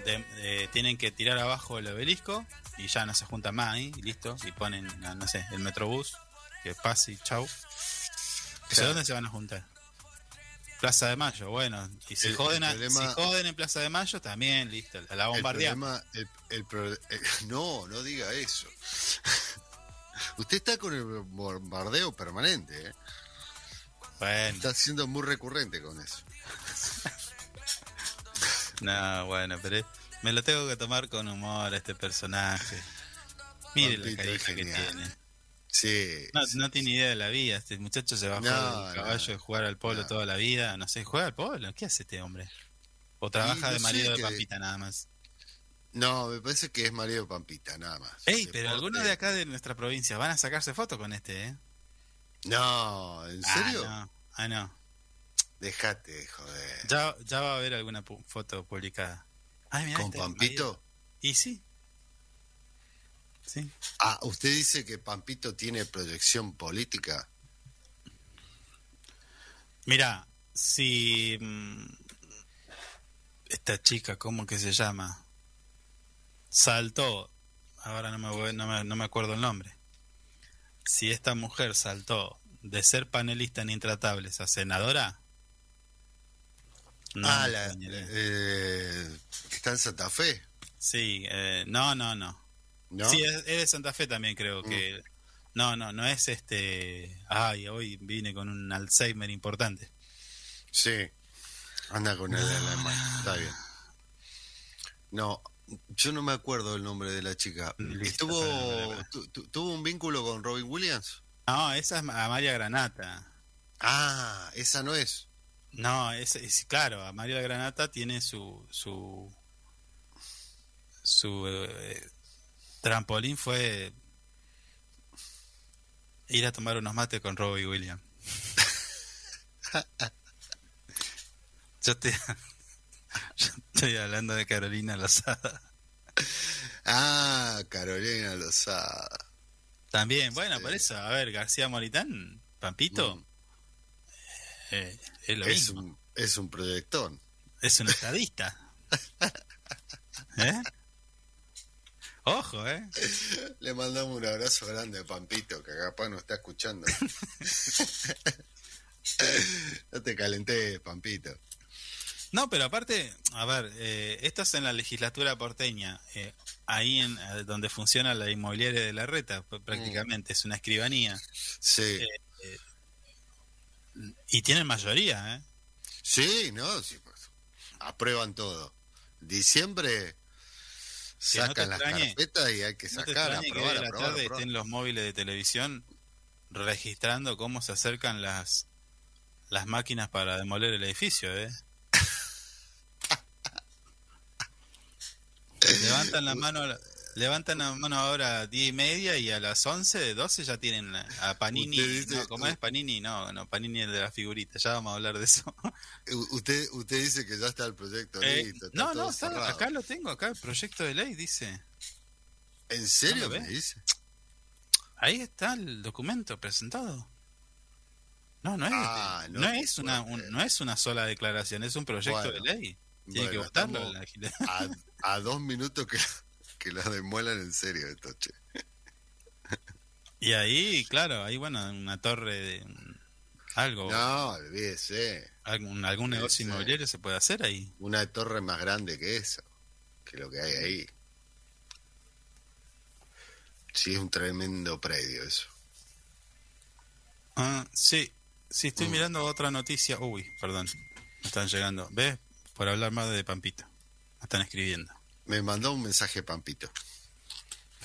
De- de- tienen que tirar abajo el obelisco y ya no se juntan más ahí, y listo. Y ponen, no, no sé, el metrobús, que pase y chau. Claro. ¿dónde se van a juntar? Plaza de Mayo, bueno. Y si, El- joden, el problema- si joden en Plaza de Mayo, también, listo. La El bombardeamos. problema, el, el pro- eh, no, no diga eso. Usted está con el bombardeo permanente, ¿eh? Bueno, Está siendo muy recurrente con eso. no, bueno, pero me lo tengo que tomar con humor a este personaje. Mire la carita que tiene. Sí. No, no tiene idea de la vida. Este muchacho se bajó No, del caballo no, de jugar al polo toda la vida. No sé, ¿juega al polo? ¿Qué hace este hombre? ¿O trabaja de marido de Pampita nada más? No, me parece que es marido de Pampita, nada más. Ey, Deporte- pero algunos de acá de nuestra provincia van a sacarse fotos con este, ¿eh? No, ¿en serio? Ah, no. Ah, no. Dejate de joder. Ya, ya va a haber alguna pu- foto publicada. Ay, mirá, ¿Con este Pampito? Y sí. Sí. Ah, ¿usted dice que Pampito tiene proyección política? Mira, si mm, esta chica, ¿cómo que se llama? Saltó, ahora no me, voy- no me, no me acuerdo el nombre. Si esta mujer saltó de ser panelista en Intratables a senadora, no ah, la, eh, que está en Santa Fe, sí, eh, no, no, no. ¿no? Mm. Sí, es, es de Santa Fe también creo que... No, no, no es este... Ay, hoy vine con un Alzheimer importante. Sí. Anda con el alemán. Está bien. No, yo no me acuerdo el nombre de la chica. Listo, ¿Estuvo, para- ¿Tuvo un vínculo con Robin Williams? No, esa es Amalia Granata. Ah, esa no es. No, es, es- claro, Amalia Granata tiene su su su eh, trampolín fue ir a tomar unos mates con Robbie Williams. Yo yo estoy hablando de Carolina Lozada. Ah, Carolina Lozada. También, bueno, Sí. por eso, a ver, García Moritán, Pampito, Mm. eh, es lo Es mismo. un, es un proyectón. Es un estadista. ¿Eh? Ojo, ¿eh? Le mandamos un abrazo grande a Pampito, que capaz no está escuchando. no te calenté, Pampito. No, pero aparte, a ver, eh, esto es en la legislatura porteña, eh, ahí en eh, donde funciona la inmobiliaria de la reta, pr- prácticamente, es una escribanía. Sí. Y tienen mayoría, ¿eh? Sí, no, sí, pues, aprueban todo. Diciembre Que no sacan las carpetas y hay que No sacar, que aprobar, la aprobar, tarde aprobar. estén los móviles de televisión registrando cómo se acercan las las máquinas para demoler el edificio, ¿eh? Levantan la mano, levantan a mano ahora a 10 y media y a las 11, 12 ya tienen a Panini. Dice- no, ¿Cómo es Panini? No, no, Panini es de la figurita. Ya vamos a hablar de eso. Usted, usted dice que ya está el proyecto Eh, listo. está no, no, está- acá lo tengo, acá el proyecto de ley dice. ¿En serio ¿No me dice? Ahí está el documento presentado. No, no es, Ah, no es una, un- no es una sola declaración, es un proyecto Bueno, de ley. Tiene que bueno, votarlo estamos- la. A, a dos minutos que, que la demuelan en serio esto, che. Y ahí, claro, ahí, bueno, una torre de algo, No, olvídese. algún, algún negocio inmobiliario se puede hacer ahí. Una torre más grande que esa, que lo que hay ahí. Sí, es un tremendo predio eso. Ah, sí, sí, estoy Mm. mirando otra noticia. Uy, perdón, me están llegando. ¿Ves? Por hablar más de Pampito. Me están escribiendo. Me mandó un mensaje Pampito.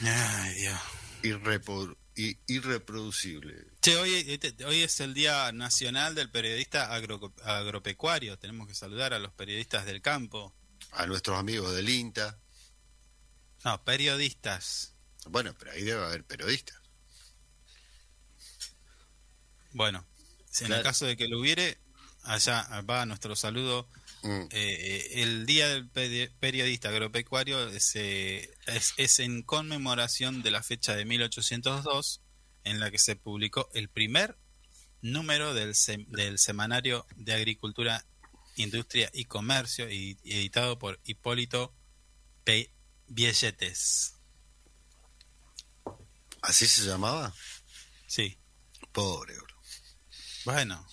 Ay, Dios. Irrepo- i- irreproducible. Che, hoy, este- hoy es el Día Nacional del Periodista agro- Agropecuario. Tenemos que saludar a los periodistas del campo. A nuestros amigos del INTA. No, periodistas. Bueno, pero ahí debe haber periodistas. Bueno, en Claro. el caso de que lo hubiere, allá va nuestro saludo. Mm. Eh, eh, el Día del Peri- Periodista Agropecuario es, eh, es, es en conmemoración de la fecha de 1802 en la que se publicó el primer número del, sem- del Semanario de Agricultura, Industria y Comercio y, y editado por Hipólito P. Villetes. ¿Así se llamaba? Sí, Pobre, bro. bueno,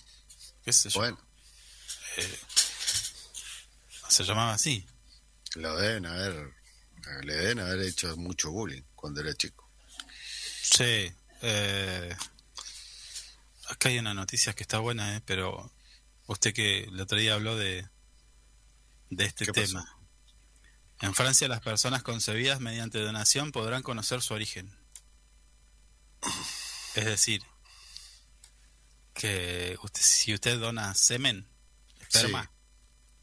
qué sé yo, Bueno, se llamaba así. lo deben haber, le deben haber hecho mucho bullying cuando era chico. Sí. Eh, acá hay una noticia que está buena, eh, pero usted que el otro día habló de, de este tema. En Francia las personas concebidas mediante donación podrán conocer su origen. Es decir, que usted, si usted dona semen, esperma.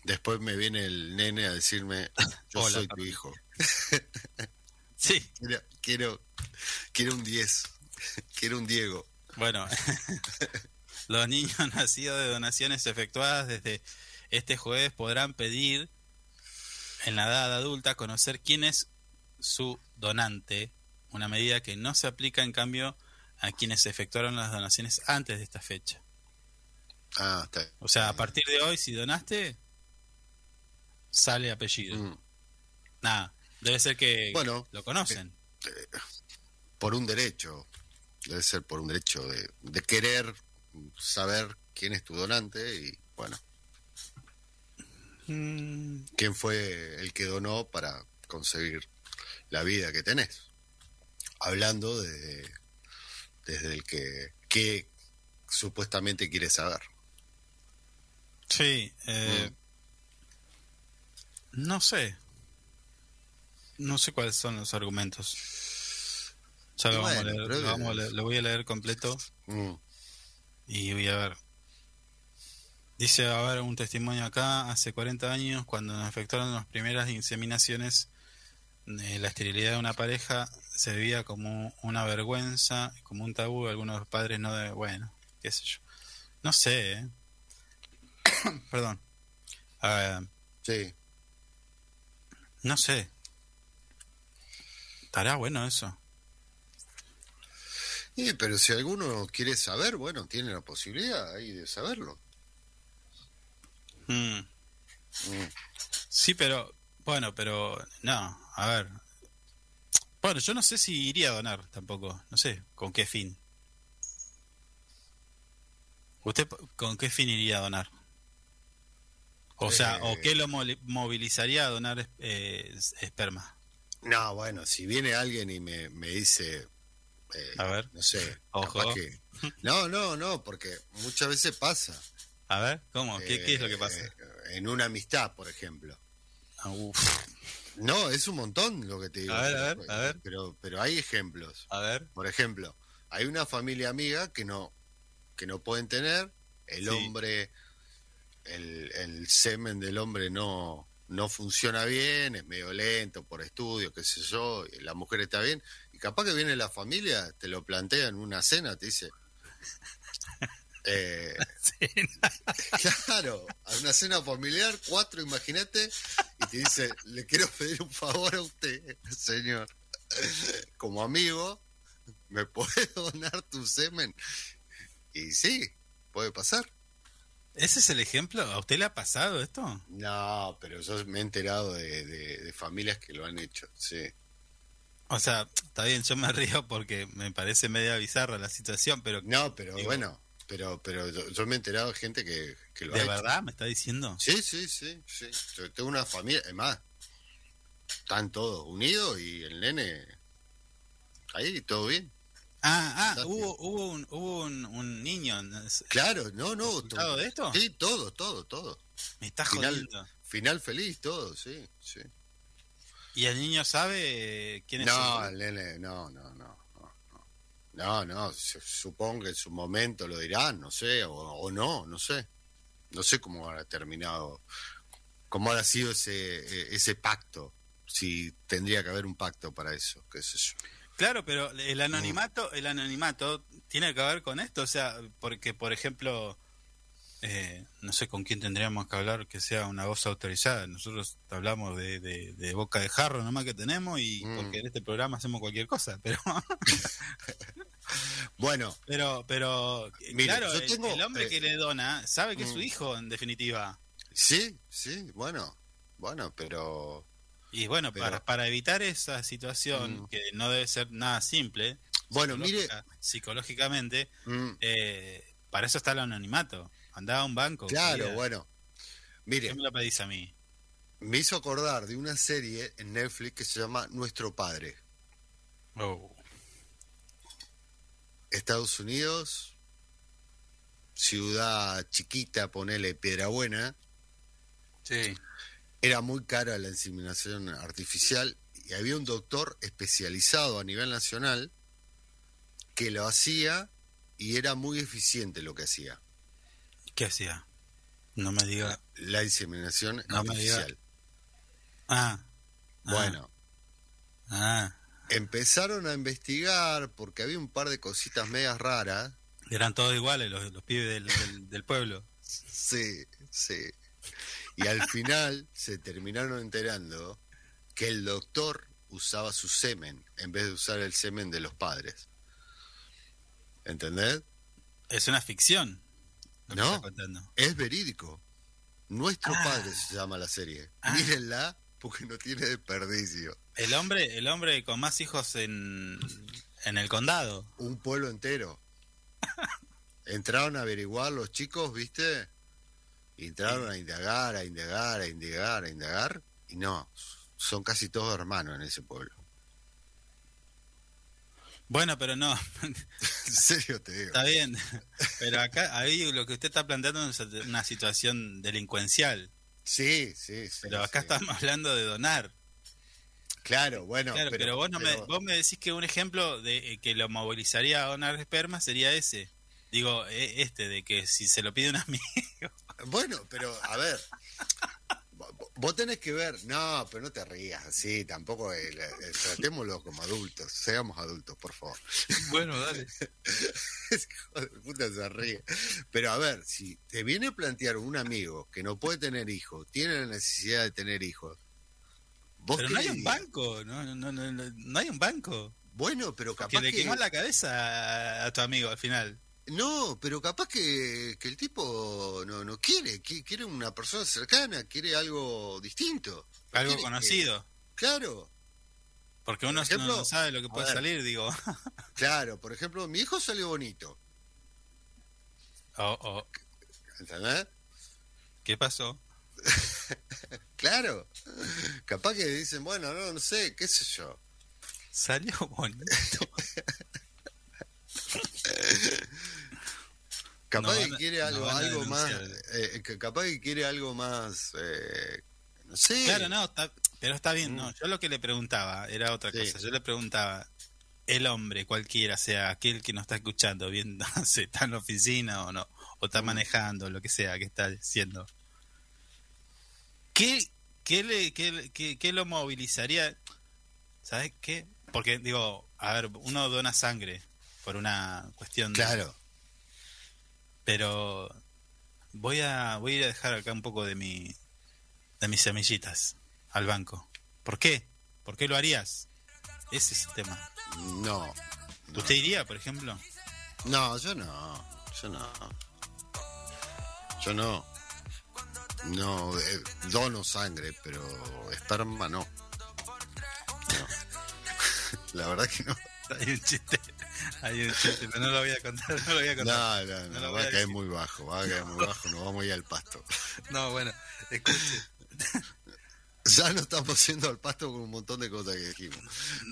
Después me viene el nene a decirme, yo Hola, soy tu hijo. sí, Quiero, quiero, quiero un 10. quiero un Diego. Bueno, los niños nacidos de donaciones efectuadas desde este jueves podrán pedir en la edad adulta conocer quién es su donante, una medida que no se aplica en cambio a quienes efectuaron las donaciones antes de esta fecha. Ah, está. O sea, a partir de hoy, si donaste, sale apellido. Mm. Nada, debe ser que Bueno, lo conocen. Por un derecho. Debe ser por un derecho de, de querer saber quién es tu donante y, bueno, Mm, quién fue el que donó para concebir la vida que tenés. Hablando de, desde el que, que supuestamente quiere saber. Sí, eh, no sé. No sé cuáles son los argumentos. Ya lo, vamos a leer, lo, vamos a es- leer- lo voy a leer completo Mm. y voy a ver. Dice, a ver, un testimonio acá, hace 40 años, cuando nos efectuaron las primeras inseminaciones, eh, la esterilidad de una pareja se veía como una vergüenza, como un tabú, algunos padres no de, bueno, qué sé yo. No sé, ¿eh? Perdón. Sí. No sé. Estará bueno eso. Y, pero si alguno quiere saber, bueno, tiene la posibilidad ahí de saberlo. Mm. Mm. Sí, pero, bueno, pero, no, a ver. Bueno, yo no sé si iría a donar tampoco, no sé, con qué fin. ¿Usted con qué fin iría a donar? O sea, ¿o Eh. qué lo movilizaría a donar eh, es- esperma? No, bueno, si viene alguien y me, me dice, eh, A ver. no sé, Ojo. capaz que... No, no, no, porque muchas veces pasa. A ver, ¿cómo? ¿Qué, qué es lo que pasa? En una amistad, por ejemplo. Ah. No, es un montón lo que te digo. A ver, a ver, a ver. Pero, pero hay ejemplos. A ver. Por ejemplo, hay una familia amiga que no, que no pueden tener, el Sí. hombre, el, el semen del hombre no, no funciona bien, es medio lento por estudio, qué sé yo, y la mujer está bien, y capaz que viene la familia, te lo plantea en una cena, te dice, eh, claro, a una cena familiar, cuatro, imagínate, y te dice, le quiero pedir un favor a usted, señor, como amigo, ¿me puede donar tu semen? Y sí, puede pasar. ¿Ese es el ejemplo? ¿A usted le ha pasado esto? No, pero yo me he enterado de, de- de familias que lo han hecho, sí. O sea, está bien, yo me río porque me parece media bizarra la situación, pero No, pero Digo- bueno, pero pero yo, yo me he enterado de gente que, que lo ha ¿de hecho. verdad me está diciendo? Sí, sí, sí, sí. Yo tengo una familia, además, están todos unidos y el nene ahí todo bien. Ah, ah, hubo, hubo, un, hubo un, un niño. Claro, no, no. ¿Resultado todo- de esto? Sí, todo, todo, todo. Me está Final, jodiendo. final feliz, todo, sí, sí. ¿Y el niño sabe eh, quién es No, el nene, no, no, no. no, no. No, no, su- supongo que en su momento lo dirán, no sé, o, o no, no sé. No sé cómo habrá terminado, cómo habrá sido ese, eh, ese pacto, si tendría que haber un pacto para eso, qué sé yo. Claro, pero el anonimato, el anonimato tiene que ver con esto, o sea, porque por ejemplo, eh, no sé con quién tendríamos que hablar que sea una voz autorizada. Nosotros hablamos de, de, de boca de jarro nomás que tenemos y Mm. porque en este programa hacemos cualquier cosa, pero Bueno, pero pero claro, yo el, tengo, el hombre eh, que le dona sabe que es su mm. hijo en definitiva. sí, sí, bueno, bueno, pero Y bueno, Pero- para, para evitar esa situación, Mm. que no debe ser nada simple, bueno, mire, psicológica- psicológicamente, mm, eh, para eso está el anonimato. Andaba a un banco. claro, bueno, mire, ¿Qué me lo pedís a mí? me hizo acordar de una serie en Netflix que se llama Nuestro Padre. Oh. Estados Unidos, ciudad chiquita, ponele Piedrabuena, Sí. Era muy cara la inseminación artificial y había un doctor especializado a nivel nacional que lo hacía y era muy eficiente lo que hacía, ¿Qué hacía? No me diga. la inseminación No me diga. artificial. Ah. ah, Bueno, Ah. empezaron a investigar porque había un par de cositas medias raras. Eran todos iguales los, los pibes del, del- del pueblo. Sí, sí. Y al final se terminaron enterando que el doctor usaba su semen en vez de usar el semen de los padres. ¿Entendés? Es una ficción. No. Es verídico. Nuestro Ah. padre se llama la serie. Ah. Mírenla porque no tiene desperdicio. El hombre, el hombre con más hijos en, en el condado. Un pueblo entero. Entraron a averiguar los chicos, ¿viste? Y entraron a indagar, a indagar, a indagar, a indagar. Y no, son casi todos hermanos en ese pueblo. Bueno, pero no. En serio te digo. Está bien. Pero acá, ahí lo que usted está planteando es una situación delincuencial. Sí, sí, sí. Pero acá sí. estamos hablando de donar. Claro, bueno. Claro, pero, vos, no pero- Me, vos me decís que un ejemplo de eh, que lo movilizaría a donar esperma sería ese. Digo, eh, este, de que si se lo pide un amigo. Bueno, pero a ver. vo- Vos tenés que ver, no, pero no te rías así, tampoco el- el- tratémoslo como adultos, seamos adultos, por favor. Bueno, dale. Puta se ríe. Pero a ver, si te viene a plantear un amigo que no puede tener hijos, tiene la necesidad de tener hijos, vos Pero no hay le un banco, no, no, no, no, hay un banco. Bueno, pero Que capaz le que... quemó la cabeza a, a tu amigo al final. No, pero capaz que, que el tipo no, no quiere, qui- quiere una persona cercana, quiere algo distinto. No Algo que- conocido. Claro, Porque uno Por ejemplo, no sabe lo que puede ver. salir, digo. claro. Por ejemplo, mi hijo salió bonito, Oh, oh, ¿entendés? ¿Qué pasó? Claro. Capaz que dicen, bueno, no, no sé, qué sé yo. Salió bonito. Capaz No que quiere algo, algo más, eh, capaz que quiere algo más, eh, no sé. Claro, no, está- pero está bien, Mm. no. Yo lo que le preguntaba era otra Sí. cosa. Yo le preguntaba, el hombre, cualquiera, sea aquel que nos está escuchando, viendo, sé, está en la oficina o no, o está Mm. manejando, lo que sea que está haciendo. ¿Qué, ¿qué, le, qué, qué- qué lo movilizaría? ¿Sabes qué? Porque, digo, a ver, uno dona sangre por una cuestión de- Claro. Pero voy a voy a ir a dejar acá un poco de mi de mis semillitas al banco. ¿Por qué? ¿Por qué lo harías? Ese es el tema. No. ¿Usted iría, por ejemplo? No, yo no. Yo no. Yo no. No, eh, dono sangre, pero esperma no. No. La verdad que no. Hay un chiste, hay un chiste, pero no lo voy a contar, no lo voy a contar. No, no, va a caer muy bajo, va a caer muy bajo, nos vamos a ir al pasto. No, bueno, escuche. Ya no estamos yendo al pasto con un montón de cosas que dijimos.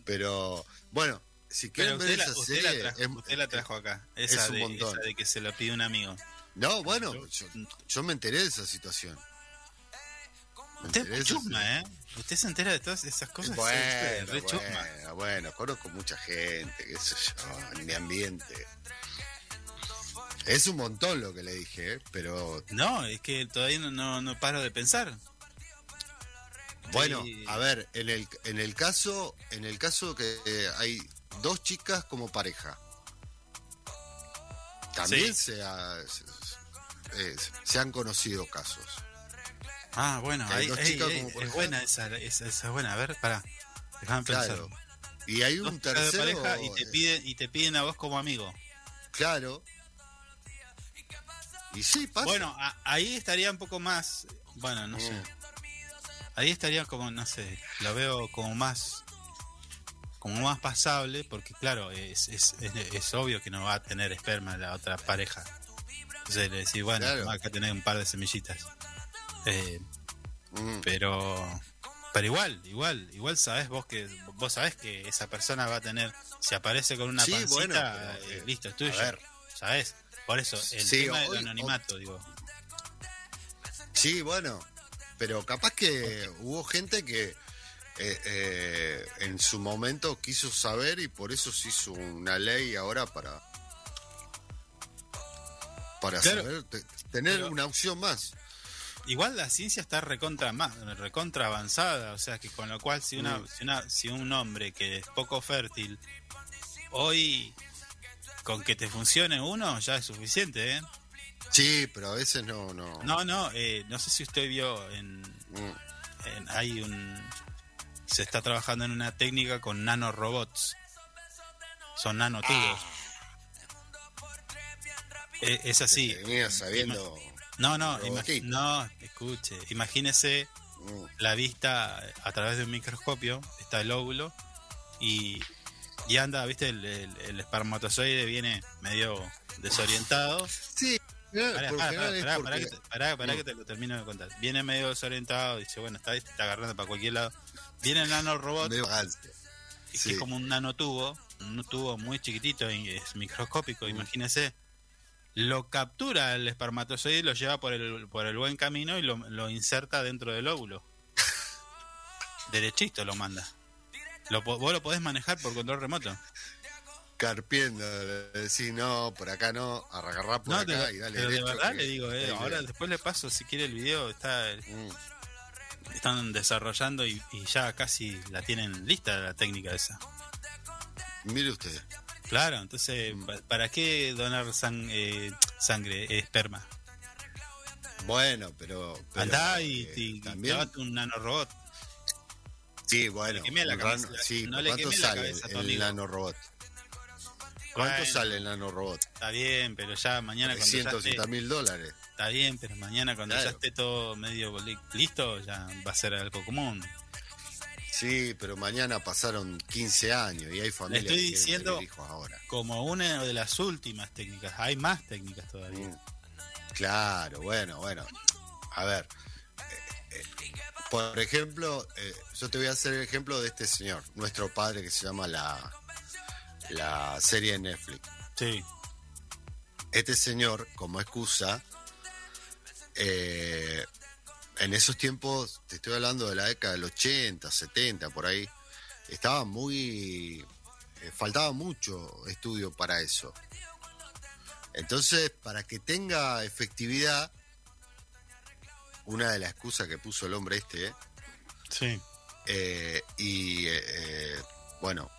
Pero, bueno, si quieren ver la, esa usted serie... la trajo, es- usted la trajo acá, esa, es un de, montón. esa de que se lo pide un amigo. No, bueno, yo, yo me enteré de esa situación. Usted es chusma, ¿eh? Usted se entera de todas esas cosas. Bueno, re chusma. bueno, bueno, conozco mucha gente, qué sé yo, en mi ambiente. Es un montón lo que le dije, ¿eh? pero No, es que todavía no, no, no paro de pensar. bueno, Sí. a ver, en el, en el caso, en el caso que eh, hay dos chicas como pareja, también Sí. se, ha- se- eh, se han conocido casos. Ah, bueno, hay dos chicas ahí- como por es buena esa, esa, esa es buena. A ver, pará. Déjame pensar. Claro. Y hay Dos un de tercero, pareja y te eh, piden y te piden a vos como amigo. claro. Y sí, pasa. Bueno, a- ahí estaría un poco más, bueno, no sé. Mm. Ahí estaría como, no sé, lo veo como más como más pasable porque claro, es, es, es, es obvio que no va a tener esperma la otra pareja. Entonces le decís, bueno, Claro. va acá tener un par de semillitas. Eh, Mm. pero pero igual igual igual sabes vos que vos sabés que esa persona va a tener si aparece con una Sí, pancita bueno, pero, eh, listo es tuyo a ver. sabes por eso el Sí, tema del hoy- anonimato digo Sí, bueno, pero capaz que hubo gente que eh, eh, en su momento quiso saber y por eso se hizo una ley ahora para para Claro. saber te- tener Pero- una opción más. Igual la ciencia está recontra más recontra avanzada o sea que con lo cual si una, Mm. si una si un hombre que es poco fértil hoy con que te funcione uno ya es suficiente ¿eh? Sí, pero a veces no no. no no eh, no sé si usted vio en Mm. en- hay un se está trabajando en una técnica con nanorobots son nanotubos Eh, es así Te venía sabiendo. No no no escuche imagínese Mm. la vista a través de un microscopio está el óvulo y, y anda viste el, el- el espermatozoide viene medio desorientado Sí, eh, Pará, pará, que te- pará, pará No. que te lo termino de contar. Viene medio desorientado, dice, bueno, está, está agarrando para cualquier lado. Viene el nanorobot, vagancia. que sí. es como un nanotubo, un tubo muy chiquitito y es microscópico, imagínese. Lo captura el espermatozoide y lo lleva por el, por el buen camino y lo, lo inserta dentro del óvulo. Derechito lo manda. Lo, vos lo podés manejar por control remoto. Carpiendo, decís no, por acá no, agarrá por No, acá y dale pero de verdad que le digo, eh, ahora después le paso si quiere el video, está Mm. están desarrollando y, y ya casi la tienen lista la técnica esa. Mire usted. Claro, entonces, Mm. pa- ¿para qué donar sang- eh, sangre, eh, esperma? Bueno, pero. pero, Andá y, eh, y también. un nanorobot. Sí, bueno. le quemé la un cabeza, rano- sí, no le ¿cuánto quemé la sale cabeza el nanorobot? ¿Cuánto Bueno, sale el nanorobot? Está bien, pero ya mañana cuando ya 380 esté, mil dólares. está bien, pero mañana cuando ya esté todo medio li- listo, ya va a ser algo común. Sí, pero mañana pasaron 15 años y hay familias estoy que diciendo- tener hijos ahora. Como una de las últimas técnicas, hay más técnicas todavía. Mm. Claro, bueno, bueno. A ver. eh, eh, por ejemplo, eh, yo te voy a hacer el ejemplo de este señor, nuestro padre que se llama la, la serie de Netflix. Sí, Este señor, como excusa, eh, en esos tiempos, te estoy hablando de la década del 80, 70, por ahí, estaba muy... eh, faltaba mucho estudio para eso. Entonces, para que tenga efectividad, una de las excusas que puso el hombre este, Sí. eh, y eh, eh, bueno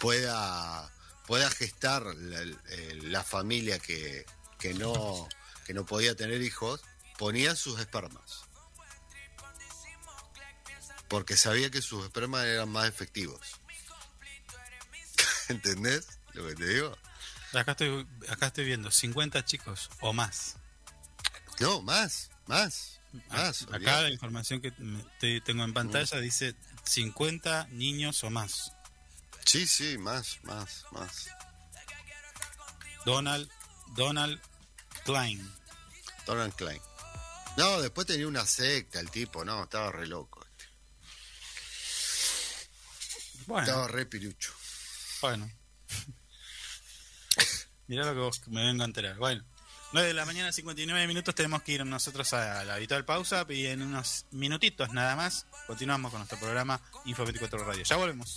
pueda pueda gestar la, eh, la familia que, que no que no podía tener hijos ponían sus espermas porque sabía que sus espermas eran más efectivos ¿entendés lo que te digo? Acá estoy, acá estoy viendo 50 chicos o más. no más más más Acá la información que me- te- tengo en pantalla dice 50 niños o más. sí sí más más más Donald, Donald Klein. Donald Klein no después tenía una secta el tipo no estaba re loco Bueno, estaba re pirucho bueno. Mirá lo que vos me vengo a enterar. Bueno, 9 de la mañana, 59 minutos. Tenemos que ir nosotros a la habitual pausa y en unos minutitos nada más continuamos con nuestro programa Info 24 Radio. Ya volvemos.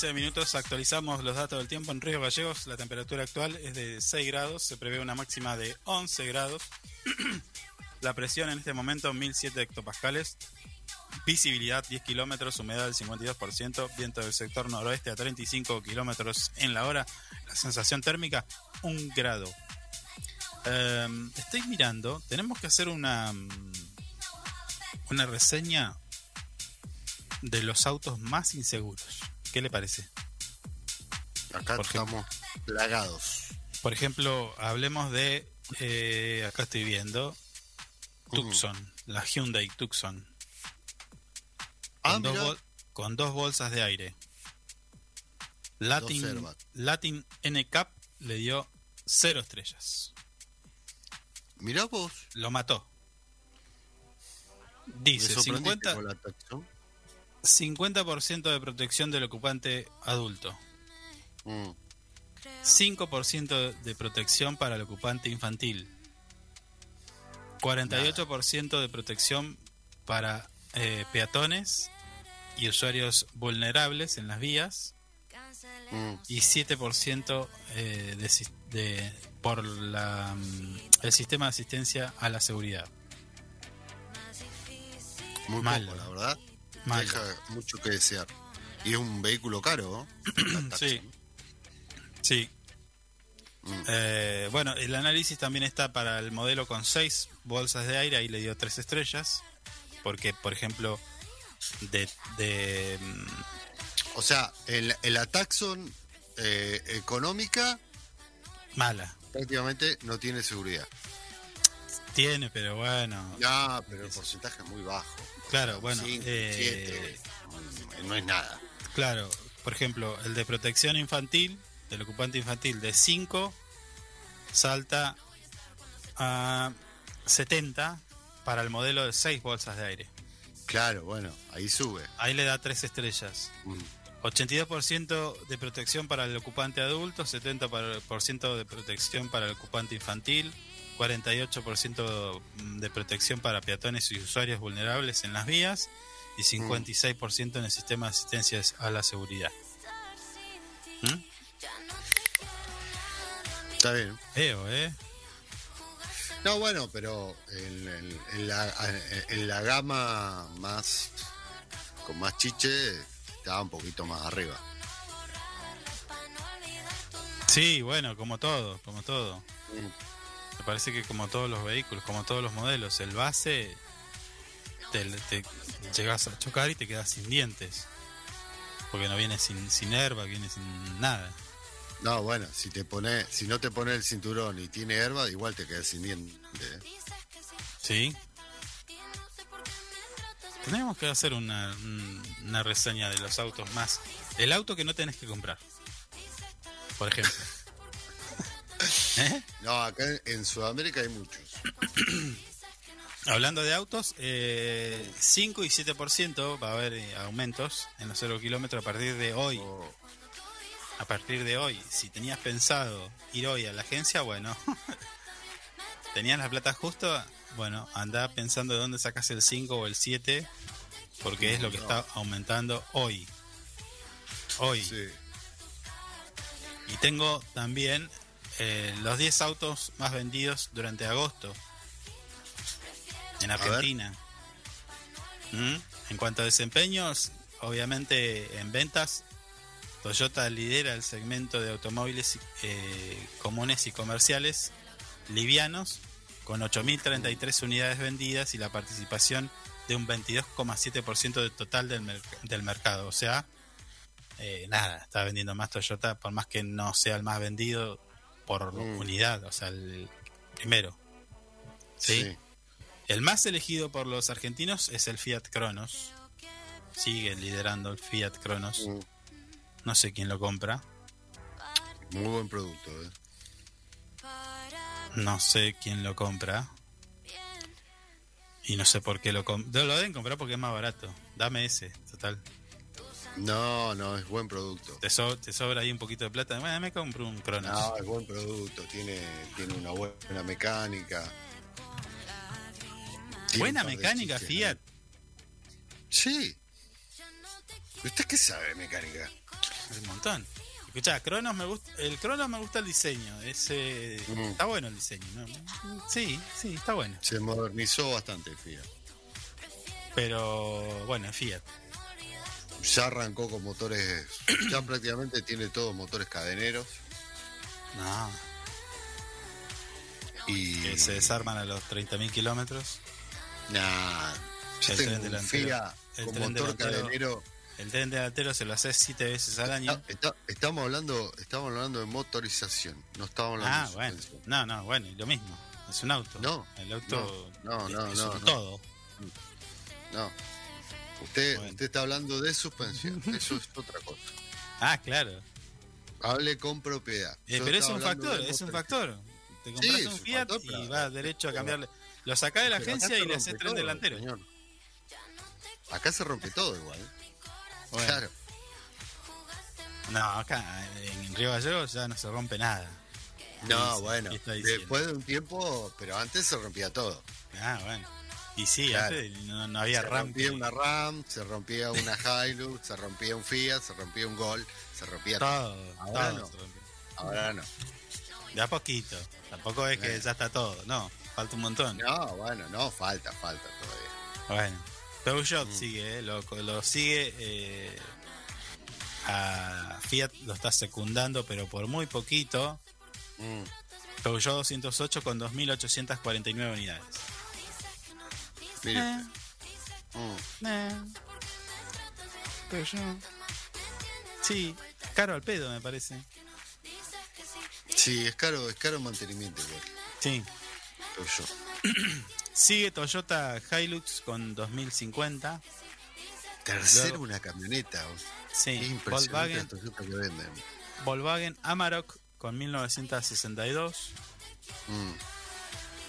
15 minutos. Actualizamos los datos del tiempo en Río Gallegos. La temperatura actual es de 6 grados. Se prevé una máxima de 11 grados. la presión en este momento, 1007 hectopascales. Visibilidad 10 kilómetros, humedad del 52%, viento del sector noroeste a 35 kilómetros en la hora. La sensación térmica, 1 grado. Em, estoy mirando, tenemos que hacer una, una reseña de los autos más inseguros. ¿Qué le parece? Acá Por ejemplo. estamos plagados. Por ejemplo, hablemos de, eh, acá estoy viendo, Tucson, la Hyundai Tucson. Ah, Con, dos, con bolsas de aire. Latin. Latin NCAP le dio cero estrellas. Mirá vos. Lo mató. Dice sorprendiste 50, con la Tucson. 50% de protección del ocupante adulto. Mm. 5% de protección para el ocupante infantil. 48% de protección para eh, peatones y usuarios vulnerables en las vías. Mm. Y 7% eh, de, sis- de- por la, mm, el sistema de asistencia a la seguridad. Muy Malo. poco, la verdad. Deja mucho que desear. Y es un vehículo caro, ¿no? Sí. Sí. Mm. Eh, bueno, el análisis también está para el modelo con 6 bolsas de aire, ahí le dio 3 estrellas, porque, por ejemplo, de... de mm, O sea, el, el la Tucson eh, económica mala. prácticamente no tiene seguridad. Tiene, pero bueno. Ya, pero el porcentaje es muy bajo. Claro, bueno. Cinco, eh, siete, no es nada. Claro, por ejemplo, el de protección infantil, del ocupante infantil de 5, salta a 70 para el modelo de 6 bolsas de aire. Claro, bueno, ahí sube. Ahí le da 3 estrellas. Mm. 82% de protección para el ocupante adulto, 70% de protección para el ocupante infantil, 48% de protección para peatones y usuarios vulnerables en las vías y 56% en el sistema de asistencia a la seguridad. ¿Mm? Está bien. Feo, ¿eh? No, bueno, pero en, en- en la, en la gama más con más chiche estaba un poquito más arriba. Sí, bueno, como todo, como todo. Me parece que como todos los vehículos, como todos los modelos, el base te, te llegas a chocar y te quedas sin dientes. Porque no viene sin, sin airbag, viene sin nada. No, bueno, si te pone, si no te pone el cinturón y tiene herba, igual te quedas sin diente. ¿eh? Sí. Tenemos que hacer una, un- una reseña de los autos más. El auto que no tenés que comprar. Por ejemplo. ¿Eh? No, acá en- Sudamérica hay muchos. Hablando de autos, eh, 5 y 7% va a haber eh, aumentos en los 0 kilómetros a partir de hoy. Oh, A partir de hoy. Si tenías pensado ir hoy a la agencia, bueno. tenías la plata justo, bueno, anda pensando de dónde sacas el 5 o el 7, porque es lo que está aumentando hoy. Hoy. sí. Y tengo también eh, los 10 autos más vendidos durante agosto en. Argentina. ¿Mm? En cuanto a desempeños, obviamente en ventas, Toyota lidera el segmento de automóviles eh, comunes y comerciales livianos con 8.033 unidades vendidas y la participación de un 22,7% del total del, merc- del mercado. O sea, eh, nada, está vendiendo más Toyota, por más que no sea el más vendido por Mm. unidad, o sea, el primero. ¿sí? Sí. El más elegido por los argentinos es el Fiat Cronos. Sigue liderando el Fiat Cronos. Mm, No sé quién lo compra. Muy buen producto. ¿eh? No sé quién lo compra. Y no sé por qué lo compra. Lo deben comprar porque es más barato. Dame ese, total. No, no, es buen producto. Te, so- te sobra ahí un poquito de plata. Bueno, me compro un Cronos. No, es buen producto. Tiene, tiene una buena mecánica. Tiene Buena mecánica, chiches, Fiat. ¿no? Sí. ¿Usted qué sabe de mecánica? Un montón. Escuchá, Cronos me gusta, el Cronos me gusta el diseño. Ese, Mm. Está bueno el diseño, ¿no? Sí, sí, está bueno. Se modernizó bastante Fiat. Pero bueno, Fiat. Ya arrancó con motores, ya prácticamente tiene todos motores cadeneros No, y que se desarman a los 30.000 kilómetros. Nah, yo El tengo tren delantero. El con tren motor delantero. cadenero. El tren delantero se lo hace siete veces al año. Está- está- estamos hablando, estamos hablando de motorización, no estamos hablando Ah, de bueno. No, no, bueno, y lo mismo. Es un auto. No, El auto no, no, es, no, es un no. todo. No. Usted, Bueno. usted está hablando de suspensión, eso es otra cosa. Ah, claro. Hable con propiedad. Eh, pero es un factor, es un factor. Te compras Sí, un Fiat factor, y vas derecho a cambiarle. Lo sacás de la agencia y le haces tren delantero. señor. Acá se rompe todo igual. Bueno. Claro. No, acá en Río Gallegos ya no se rompe nada. No, bueno, después de un tiempo, pero antes se rompía todo. Ah, bueno. Y sí, Claro. antes no, no había se RAM. rompía una RAM, se rompía una Hilux, se rompía un Fiat, se rompía un Gol, se rompía todo. Todo, Ahora todo no. se. Ahora no. De a poquito. Tampoco es que ya está todo. No, falta un montón. No, bueno, no, falta, falta todavía. Bueno. Peugeot Mm. sigue, eh, lo, lo sigue. eh, a Fiat lo está secundando, pero por muy poquito. Mm. Peugeot 208 con 2.849 unidades. Mire Eh. usted. Mm. Eh. Peugeot. Sí, caro al pedo, me parece. Sí, es caro, es caro mantenimiento igual. Sí. Pero yo. Sigue Toyota Hilux con 2050. Tercero Luego- una camioneta. oh. Sí, Qué impresionante Volkswagen, que venden. Volkswagen Amarok con 1962. Mm.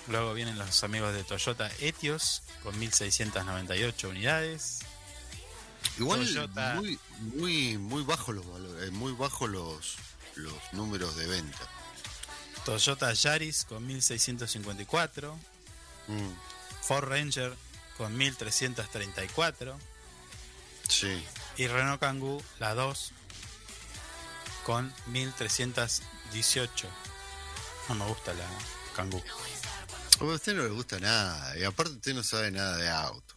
Luego vienen los amigos de Toyota Etios con 1698 unidades. Igual Toyota. muy, muy, muy bajos los valores, eh, muy bajos los, los números de venta. Toyota Yaris con 1654. Mm. Ford Ranger con 1334. Sí. Y Renault Kangoo, la 2, con 1318. No me gusta la Kangoo. A usted no le gusta nada, y aparte usted no sabe nada de auto.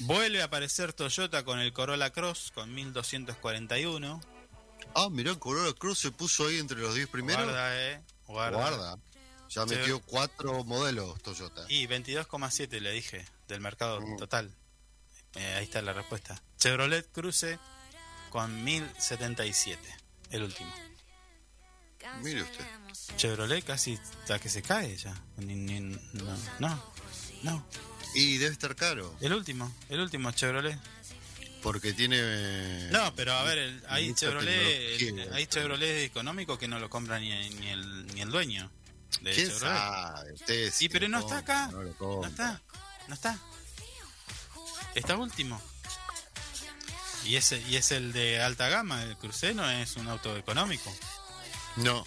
Vuelve a aparecer Toyota con el Corolla Cross con 1241. Ah, mirá, Corolla Cruz se puso ahí entre los 10 primeros. Guarda, eh. Guarda. Guarda. Ya Sí. metió cuatro modelos Toyota. Y 22,7 le dije del mercado Mm. total. Eh, ahí está la respuesta. Chevrolet Cruze con 1077. El último. Mire usted. Chevrolet casi está que se cae ya. Ni- ni- no, no, no. Y debe estar caro, El último, el último Chevrolet. porque tiene... No, pero a ver, el- hay Chevrolet, el- hay Chevrolet económico que no lo compra ni, ni el, ni el dueño de ¿Quién Chevrolet. sabe? Usted Sí, pero no está compra, acá. No, lo No está, no está. Está último. Y ese y es el de alta gama, el Cruze no es un auto económico. No.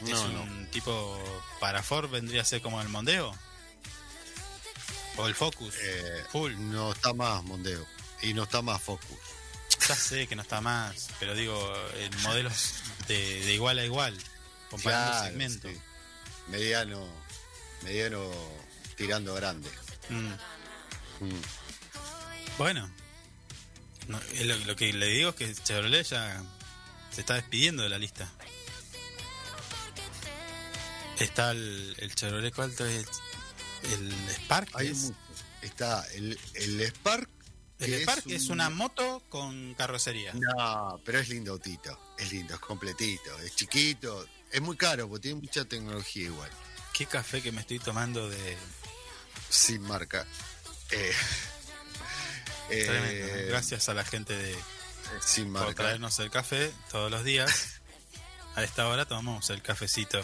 es No, un no. tipo para Ford vendría a ser como el Mondeo. O el Focus. Eh, Full. No está más Mondeo. Y no está más Focus. Ya sé que no está más, pero digo, en modelos de, de igual a igual, comparando Claro, segmentos. sí. Mediano. Mediano tirando grande. Mm. Mm. Bueno, no, es lo, lo que le digo es que Chevrolet ya se está despidiendo de la lista. Está el, el Chevrolet, ¿cuál es? El Spark. Hay es? Está el, el Spark. el Spark es, un- una moto con carrocería. No, pero es lindo autito. Es lindo, es completito. Es chiquito. Es muy caro porque tiene mucha tecnología igual. Qué café que me estoy tomando de... Sin marca. Eh, eh. Gracias a la gente de Sin por marca. traernos el café todos los días. A esta hora tomamos el cafecito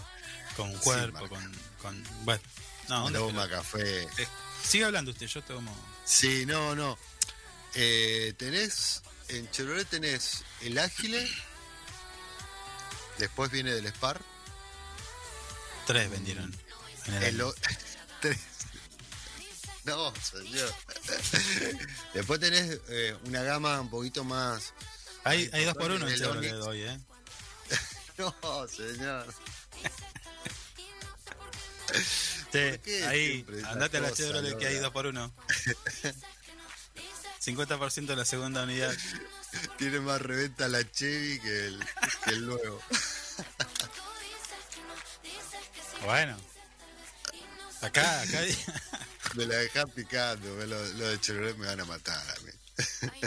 con cuerpo, con, con... Bueno, no, ¿dónde Toma pero- café. eh, Sigue hablando usted, yo tomo... Sí, no, no. Eh, tenés, en Chevrolet tenés el Ágile, después viene del Spark, Tres vendieron. el el tres. No, señor. Después tenés eh, una gama un poquito más. Hay, hay dos por uno en Chevrolet hoy, ¿eh? No, señor. Sí, ahí, andate a la Chevrolet que hay dos por uno. 50% de la segunda unidad. Tiene más reventa la Chevy que el, que el nuevo. Bueno. Acá, acá. Me la dejás picando. me Lo, lo de Chevrolet me van a matar a mí.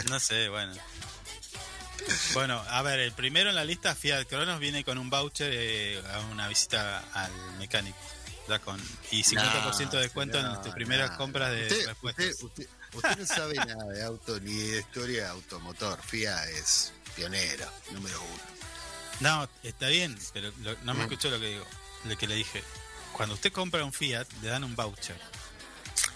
No sé, bueno. Bueno, a ver, el primero en la lista, Fiat Cronos, viene con un voucher eh, a una visita al mecánico. Ya con, y 50% de descuento en tus primeras compras de usted. Usted, usted- usted no sabe nada de auto ni de historia de automotor. FIA es pionero, número uno. No, está bien, pero lo- no me escuchó lo que digo, lo que le dije. Cuando usted compra un Fiat, le dan un voucher.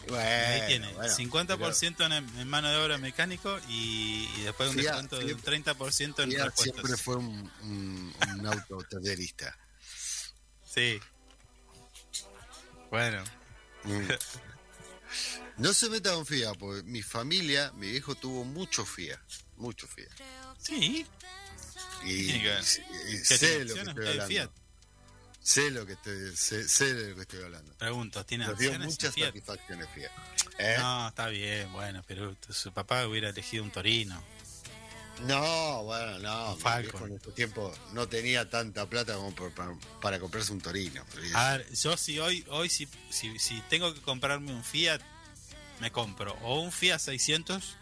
Bueno, Ahí tiene bueno, 50% en, en mano de obra mecánico y, y después un Fiat- descuento de un 30% en Fiat siempre fue un, un, un auto tallerista. Sí. Bueno, Mm. No se meta con FIA, porque mi familia, mi viejo tuvo mucho FIA, mucho FIA. sí. Y, que y- ¿Qué sé lo que estoy hablando. Sé lo que estoy, sé, sé de lo que estoy hablando. Pregunto, ¿tiene Nos dio muchas satisfacciones Fiat. ¿Eh? No, está bien, bueno, pero su papá hubiera elegido un Torino. No, bueno, no. Falcon. en ese tiempo no tenía tanta plata como por- para, para comprarse un Torino. A ver, yo si hoy, hoy si, si, si tengo que comprarme un Fiat, me compro o un Fiat 600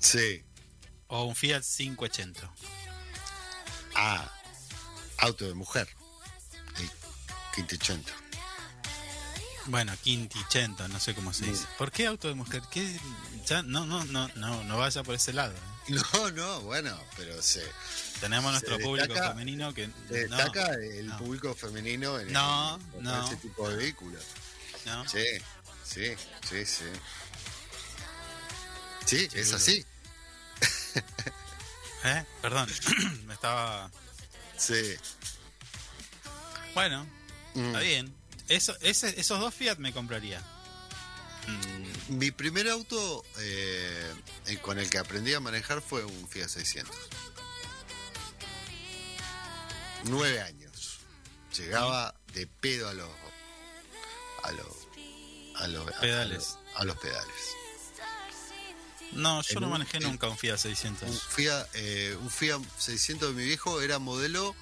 Sí. o un Fiat 580. Ah, auto de mujer. El 580. Bueno, Quintichento, no sé cómo se dice. ¿Por qué auto de mujer? ¿Qué? Ya, no, no, no, no, no vaya por ese lado. ¿eh? No, no, bueno, pero se, Tenemos Se nuestro público femenino que se no, destaca el no. público femenino en, No, en- en no. ese tipo de vehículos. no. Sí, sí, sí, sí. Sí, es así. ¿Eh? Perdón, me estaba. Sí. Bueno, Mm. está bien. Eso, ese, esos dos Fiat me compraría. Mm, Mi primer auto eh, con el que aprendí a manejar fue un Fiat 600. Nueve años. Llegaba de pedo a los a los a los Pedales. a los, a los pedales. no, yo En no un- manejé nunca un Fiat Un 600. Fiat, eh, un Fiat 600 de mi viejo era modelo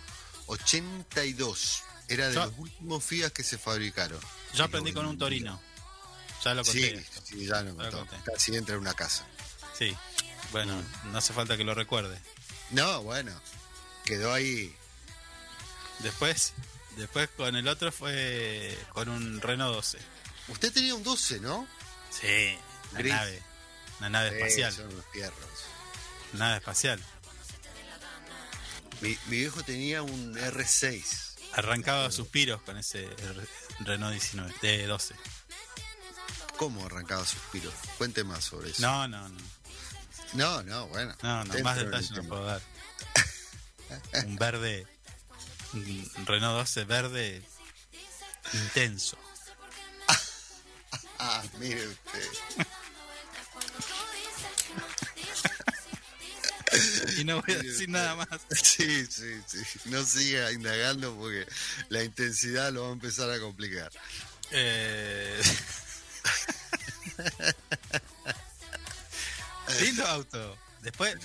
82. Era de Yo- los últimos Fiat que se fabricaron. Yo aprendí con un Torino. Ya lo conté. Sí, esto. sí, ya lo lo conté. Casi entra en una casa. Sí. Bueno, no hace falta que lo recuerde. No, bueno, quedó ahí Después, después con el otro fue con un Renault 12. Usted tenía un 12, ¿no? Sí, una Gris. nave. Una nave Sí, espacial. son unos fierros. Nave espacial. Mi, mi viejo tenía un R6. Arrancaba suspiros con ese Renault 19, de 12. ¿Cómo arrancaba suspiros? Cuente más sobre eso. No, no, no. no, no, bueno. No, no, más detalles no puedo dar. Un verde. Un Renault 12 verde intenso. Ah, mire usted. Y no voy a decir nada más. Sí, sí, sí. No siga indagando porque la intensidad lo va a empezar a complicar. Eh... Lindo auto. Después,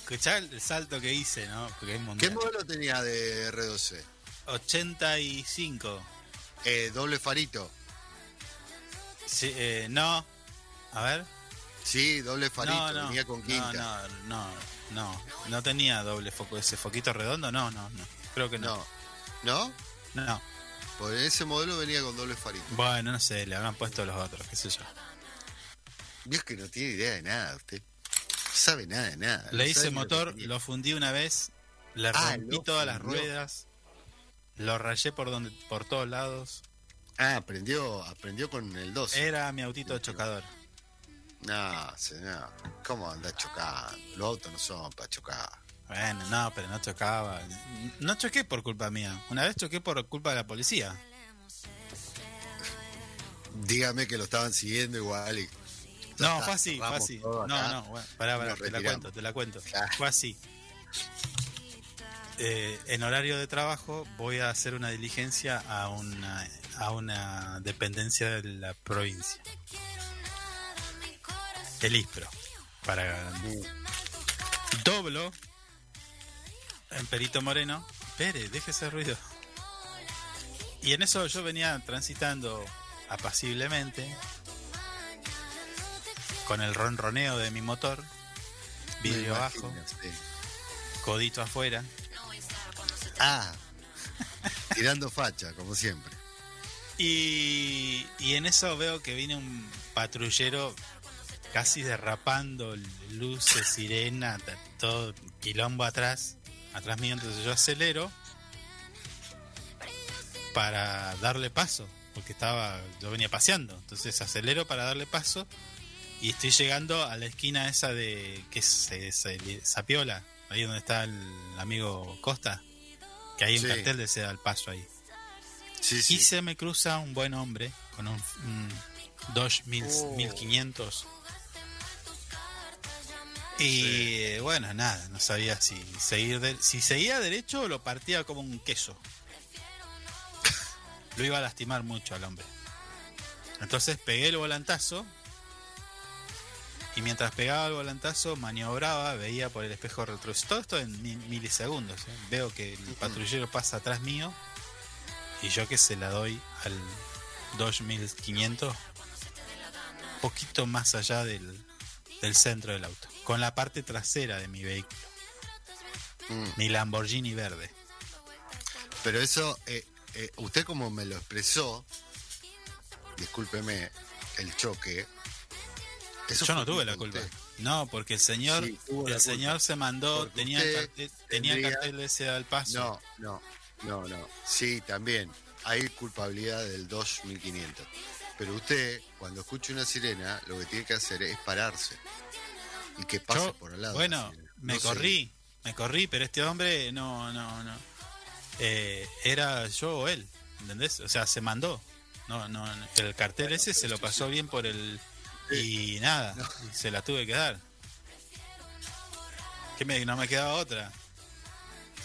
escuchá el salto que hice, ¿no? Porque es ¿Qué modelo tenía de R12? 85. Eh, doble farito. Sí, eh, no. A ver. Sí, doble farito. no, no. venía con quinta. no, no, no. No tenía doble foco. Ese foquito redondo, no, no, no. Creo que no. no. ¿No? No. Pues ese modelo venía con doble farito. Bueno, no sé, le habrán puesto los otros, qué sé yo. Dios que no tiene idea de nada, usted. No sabe nada de nada. Le no hice lo motor, lo fundí una vez, le Ah, rompí todas las ruedas, lo rayé por donde, por todos lados. Ah, aprendió, aprendió con el 12. Era mi autito chocador. No, señor. ¿Cómo anda chocando? Los autos no son para chocar. Bueno, no, pero no chocaba. No choqué por culpa mía. Una vez choqué por culpa de la policía. Dígame que lo estaban siguiendo igual y... No, fue así, fue así. No, no, bueno, pará, pará, te la cuento, te la cuento. Fue así. Eh, en horario de trabajo voy a hacer una diligencia a una, a una dependencia de la provincia. El ISPRO. Para doblo en Perito Moreno. Pere, deje ese ruido. Y en eso yo venía transitando apaciblemente con el ronroneo de mi motor, vidrio abajo, sí. codito afuera. Ah, tirando facha, como siempre. Y, y en eso veo que viene un patrullero casi derrapando luces, sirena, todo quilombo atrás, atrás mío, entonces yo acelero para darle paso, porque estaba, yo venía paseando, entonces acelero para darle paso y estoy llegando a la esquina esa de que es Sapiola, ahí donde está el amigo Costa, que hay un Sí. cartel de se da el paso ahí. Sí, Y se me cruza un buen hombre con un, un Dodge mil- Oh. 1500. Y bueno, nada, no sabía si seguir de- si seguía derecho lo partía como un queso. Lo iba a lastimar mucho al hombre. Entonces pegué el volantazo y mientras pegaba el volantazo maniobraba, veía por el espejo retrovisor. Todo esto en mi- milisegundos. ¿eh? Veo que el patrullero pasa atrás mío y yo que se la doy al 2500 poquito más allá del, del centro del auto con la parte trasera de mi vehículo Mm. mi Lamborghini verde Pero eso, eh, eh, usted como me lo expresó, discúlpeme el choque. Eso yo no tuve la culpa usted. no porque el señor Sí, el culpa. señor se mandó Porque tenía cartel, tenía tendría- cartel de ese al paso No, no, no, no. Sí, también. Hay culpabilidad del 2500. Pero usted, cuando escucha una sirena, lo que tiene que hacer es pararse. Y que pase Yo, por al lado. bueno sirena. me No sé. corrí me corrí pero este hombre no no no Eh, era yo o él ¿entendés? o sea se mandó no no no. el cartel ese se lo pasó bien por el y nada y se la tuve que dar que me, no me quedaba otra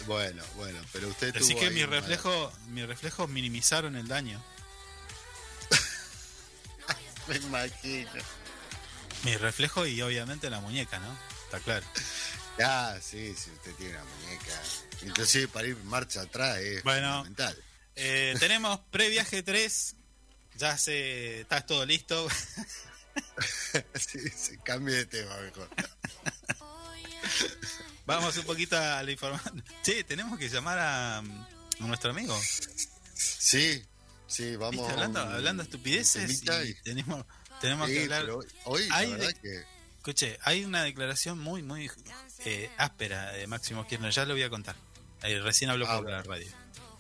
Bueno, bueno, pero usted así que mala- reflejos mis reflejos minimizaron el daño Me imagino. Mi reflejo y obviamente la muñeca, ¿no? Está claro. Ah, sí, si usted tiene una muñeca. Inclusive para ir marcha atrás es bueno, eh, tenemos previaje 3. Ya se estás todo listo. sí, sí, cambie de tema mejor. Vamos un poquito a la información. Sí, tenemos que llamar a, nuestro amigo. Sí, sí, vamos. Hablando, hablando estupideces. Y tenemos tenemos sí, que hablar. Hoy, hay Escuche, hay una declaración muy, muy eh, áspera de Máximo Kirchner, ya lo voy a contar. Eh, recién habló ah, por la radio.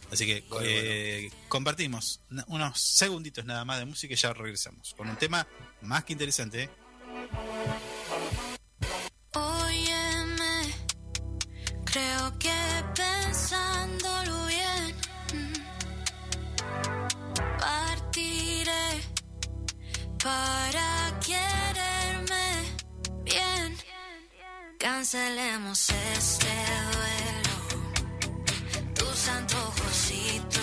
Así que eh, compartimos unos segunditos nada más de música y ya regresamos con un tema más que interesante. Óyeme, creo que pensar para quererme bien. Cancelemos este duelo, tus antojositos.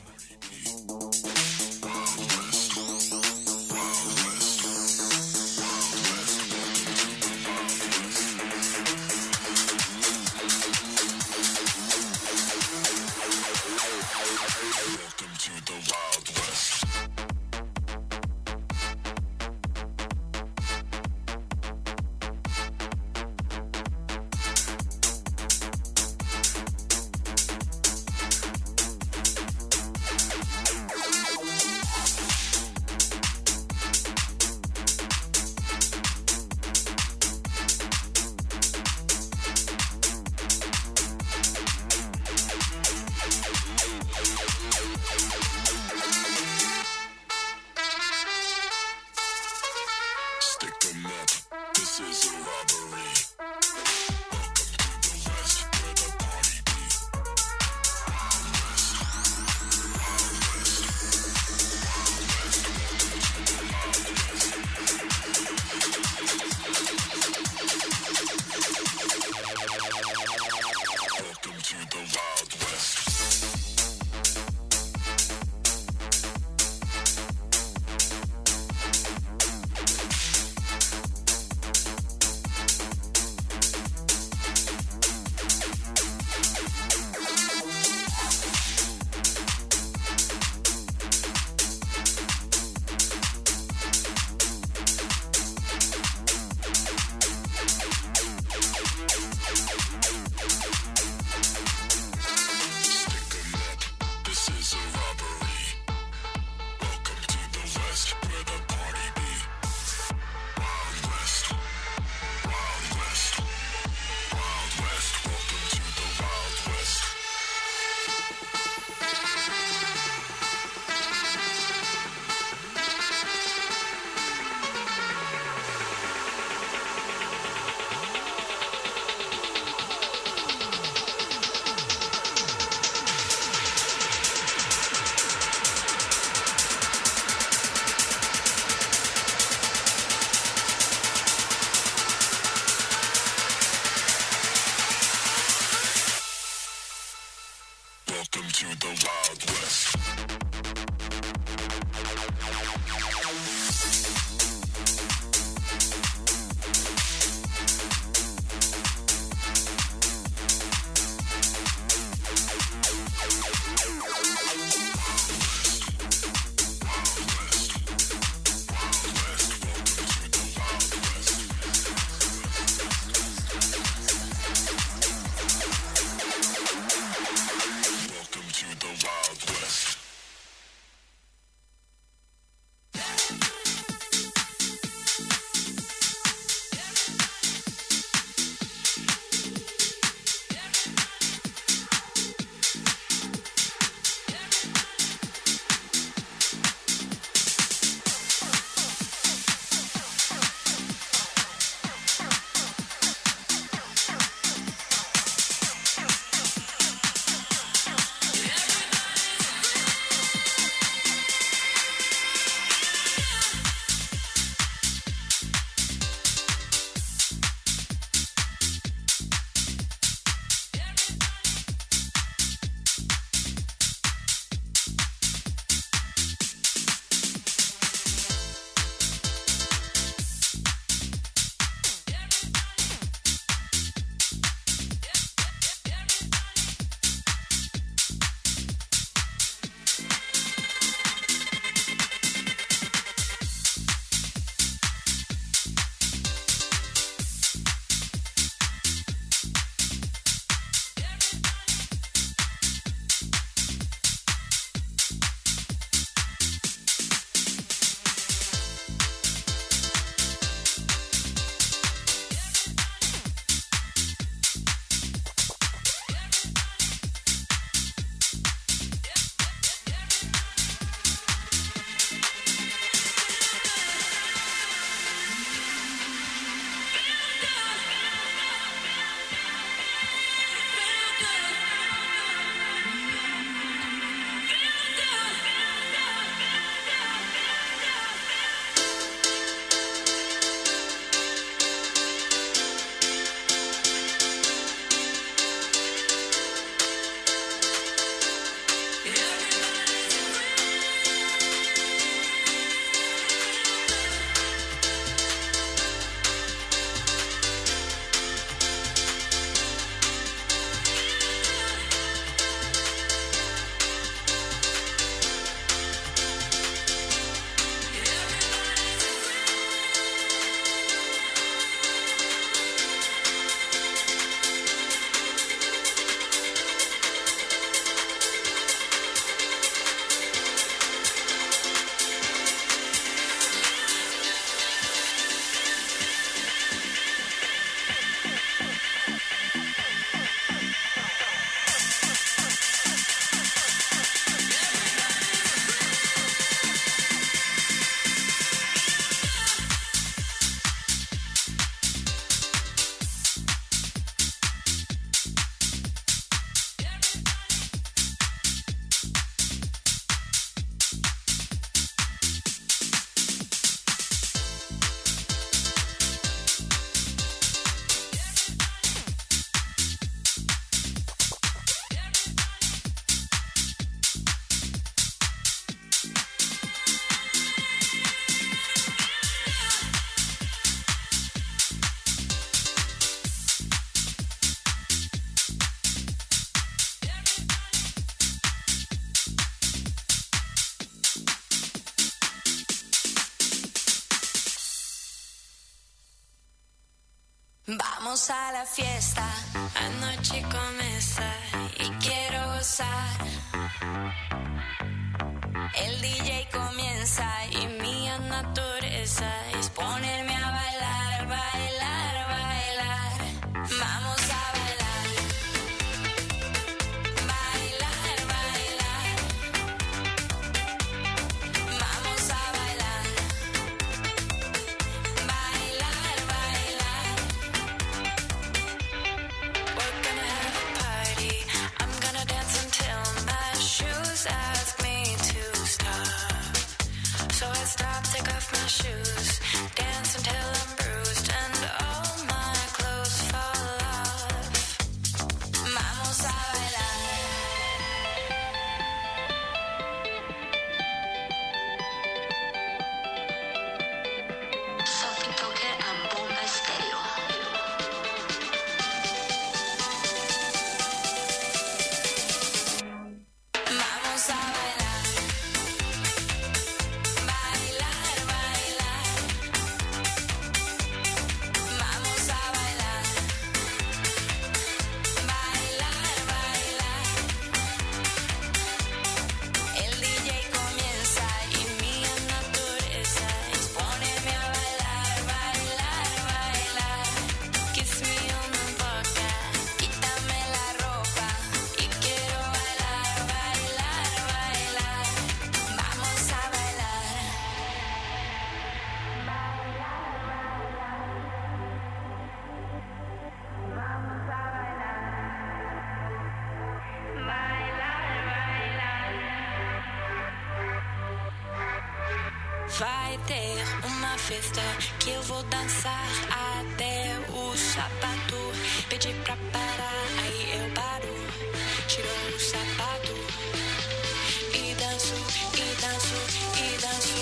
a la fiesta, festa que eu vou dançar até o sapato pedir pra parar. Aí eu paro, tiro o sapato e danço, e danço, e danço.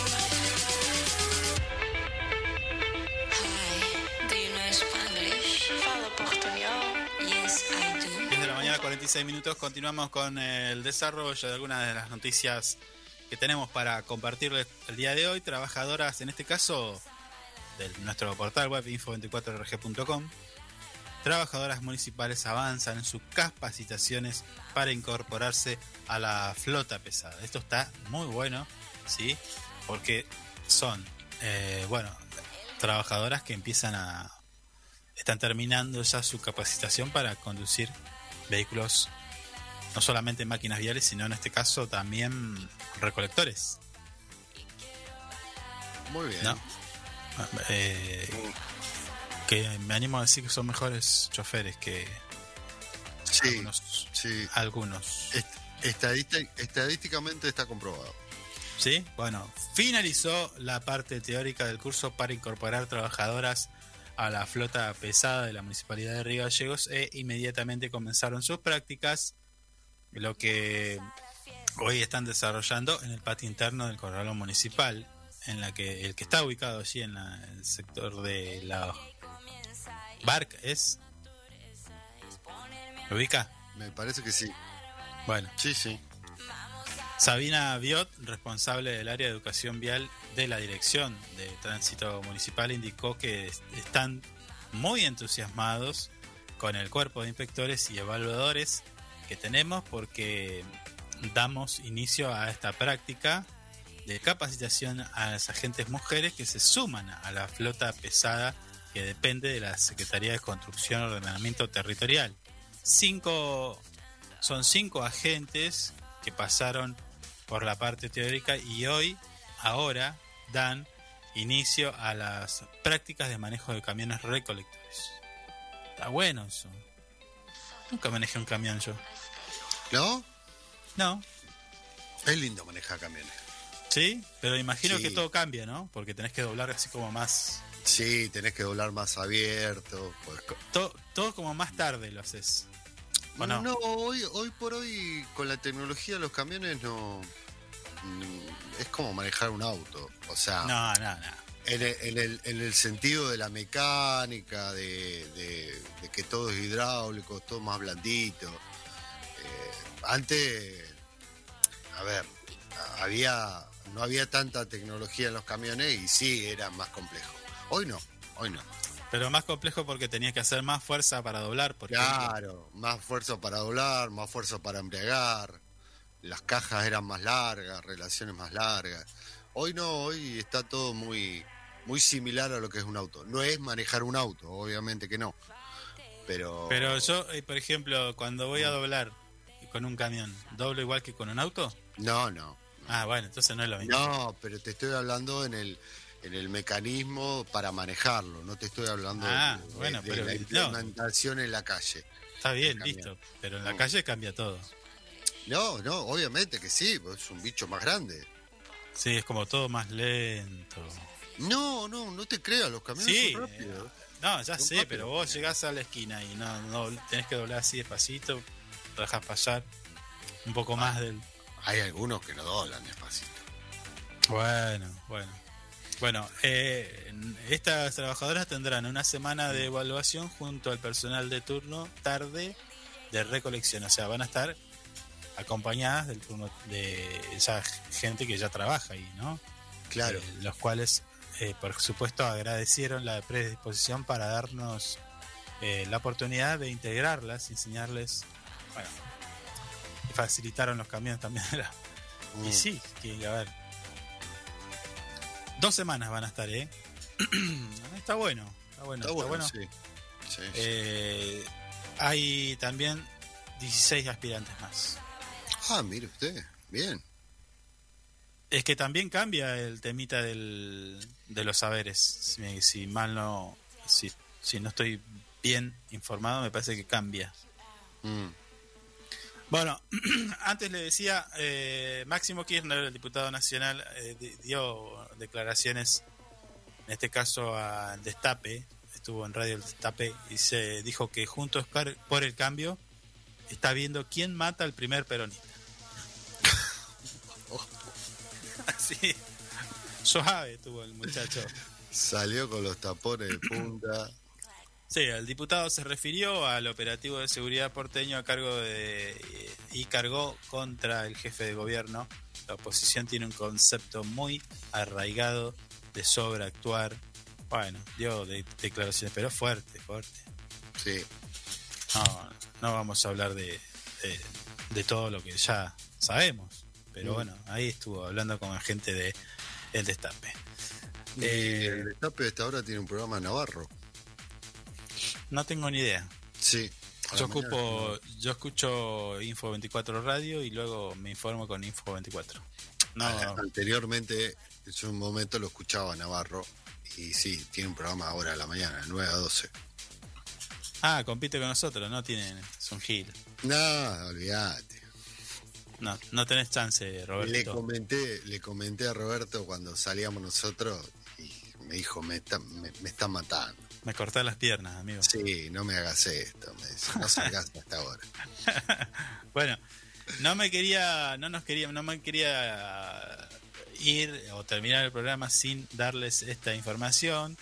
Hi, do you know Spanglish? Fala portuñol? Yes, I do. 10 de la mañana, 46 minutos. Continuamos con el desarrollo de algunas de las noticias que tenemos para compartirles día de hoy. Trabajadoras, en este caso, de nuestro portal web info24rg.com. Trabajadoras municipales avanzan en sus capacitaciones para incorporarse a la flota pesada. Esto está muy bueno, ¿sí? Porque son, eh, bueno, trabajadoras que empiezan a, están terminando ya su capacitación para conducir vehículos, no solamente máquinas viales, sino en este caso también recolectores. Muy bien. ¿no? Eh, que me animo a decir que son mejores choferes que Sí, algunos. sí. estadísticamente está comprobado. ¿Sí? Bueno, finalizó la parte teórica del curso para incorporar trabajadoras a la flota pesada de la Municipalidad de Río Gallegos e inmediatamente comenzaron sus prácticas, lo que hoy están desarrollando en el patio interno del Corralón Municipal, en la que el que está ubicado allí en la- el sector de la Barc es... ¿Lo ubica? Me parece que sí. Bueno, Sí, sí. Sabina Biot, responsable del área de educación vial de la Dirección de Tránsito Municipal, indicó que est- están muy entusiasmados con el cuerpo de inspectores y evaluadores que tenemos porque damos inicio a esta práctica de capacitación a las agentes mujeres que se suman a la flota pesada que depende de la Secretaría de Construcción y Ordenamiento Territorial. Cinco, son cinco agentes que pasaron por la parte teórica y hoy, ahora, dan inicio a las prácticas de manejo de camiones recolectores. Está bueno eso. Nunca manejé un camión yo. ¿No? No, Es lindo manejar camiones. Sí, pero imagino Sí. que todo cambia, ¿no? Porque tenés que doblar así como más. Sí, tenés que doblar más abierto. pues, Todo, todo como más tarde lo haces. ¿O no? no, hoy, hoy por hoy con la tecnología de los camiones no... mm, Es como manejar un auto. O sea, No, no, no. en, el, en el- en el sentido de la mecánica, de, de- de que todo es hidráulico, todo más blandito. Eh, antes, a ver, había no había tanta tecnología en los camiones y sí era más complejo. Hoy no, hoy no. Pero más complejo porque tenías que hacer más fuerza para doblar. Por ejemplo. Claro, más fuerza para doblar, más fuerza para embriagar. Las cajas eran más largas, relaciones más largas. Hoy no, hoy está todo muy, muy similar a lo que es un auto. No es manejar un auto, obviamente que no. Pero, Pero yo, eh, por ejemplo, cuando voy a doblar con un camión, ¿doblo igual que con un auto? no, no. Ah, bueno, entonces no es lo mismo. No, pero te estoy hablando en el en el mecanismo para manejarlo, no te estoy hablando Ah, de, bueno, de pero la no. implementación en la calle. Está bien, listo. Pero en la calle cambia todo. No, no, obviamente que sí, es un bicho más grande. Sí, es como todo más lento. No, no, no te creas, los camiones Sí, son rápidos. No, ya Son sé, rápidos. pero vos llegás a la esquina y no, no tenés que doblar así despacito, dejas pasar un poco más del. Hay algunos que no doblan despacito. Bueno, bueno. Bueno, eh, estas trabajadoras tendrán una semana de evaluación junto al personal de turno tarde de recolección. O sea, van a estar acompañadas del turno de esa gente que ya trabaja ahí, ¿no? Claro. Eh, los cuales, eh, por supuesto, agradecieron la predisposición para darnos eh, la oportunidad de integrarlas, enseñarles, bueno, facilitaron los camiones también. era- Y Mm. sí, que, a ver, dos semanas van a estar, ¿eh? está bueno, está bueno, Está está bueno, bueno. sí. Sí, sí. Eh, hay también 16 aspirantes más. Ah, mire usted, bien. Es que también cambia el temita del, de los saberes. Si mal no, si, si no estoy bien informado, me parece que cambia. Mm. Bueno, antes le decía, eh, Máximo Kirchner, el diputado nacional, eh, di- dio declaraciones, en este caso al Destape, estuvo en Radio El Destape y se dijo que Juntos por por el Cambio está viendo quién mata al primer peronista. Así, suave tuvo el muchacho. Salió con los tapones de punta. Sí, el diputado se refirió al operativo de seguridad porteño a cargo de y cargó contra el jefe de gobierno. La oposición tiene un concepto muy arraigado de sobreactuar. Bueno, dio de- declaraciones, pero fuerte, fuerte. Sí. No, no vamos a hablar de, de, de todo lo que ya sabemos. Pero Mm. bueno, ahí estuvo hablando con la gente de El Destape. Y Eh, el destape de esta hora tiene un programa en Navarro. No tengo ni idea. Sí. Yo mañana. ocupo, yo escucho Info 24 Radio y luego me informo con Info 24. No, Anteriormente, en un momento lo escuchaba Navarro. Y sí, tiene un programa ahora a la mañana, 9 a 12. ah, compite con nosotros, no tienen, es un gil. No, olvídate. No, no tenés chance, Le Roberto. comenté, le comenté a Roberto cuando salíamos nosotros y me dijo, me está, me, me está matando. Me cortás las piernas, amigo. Sí, no me hagas esto, me dice, no salgas hasta ahora. Bueno, no me quería, no nos quería, no me quería ir o terminar el programa sin darles esta información.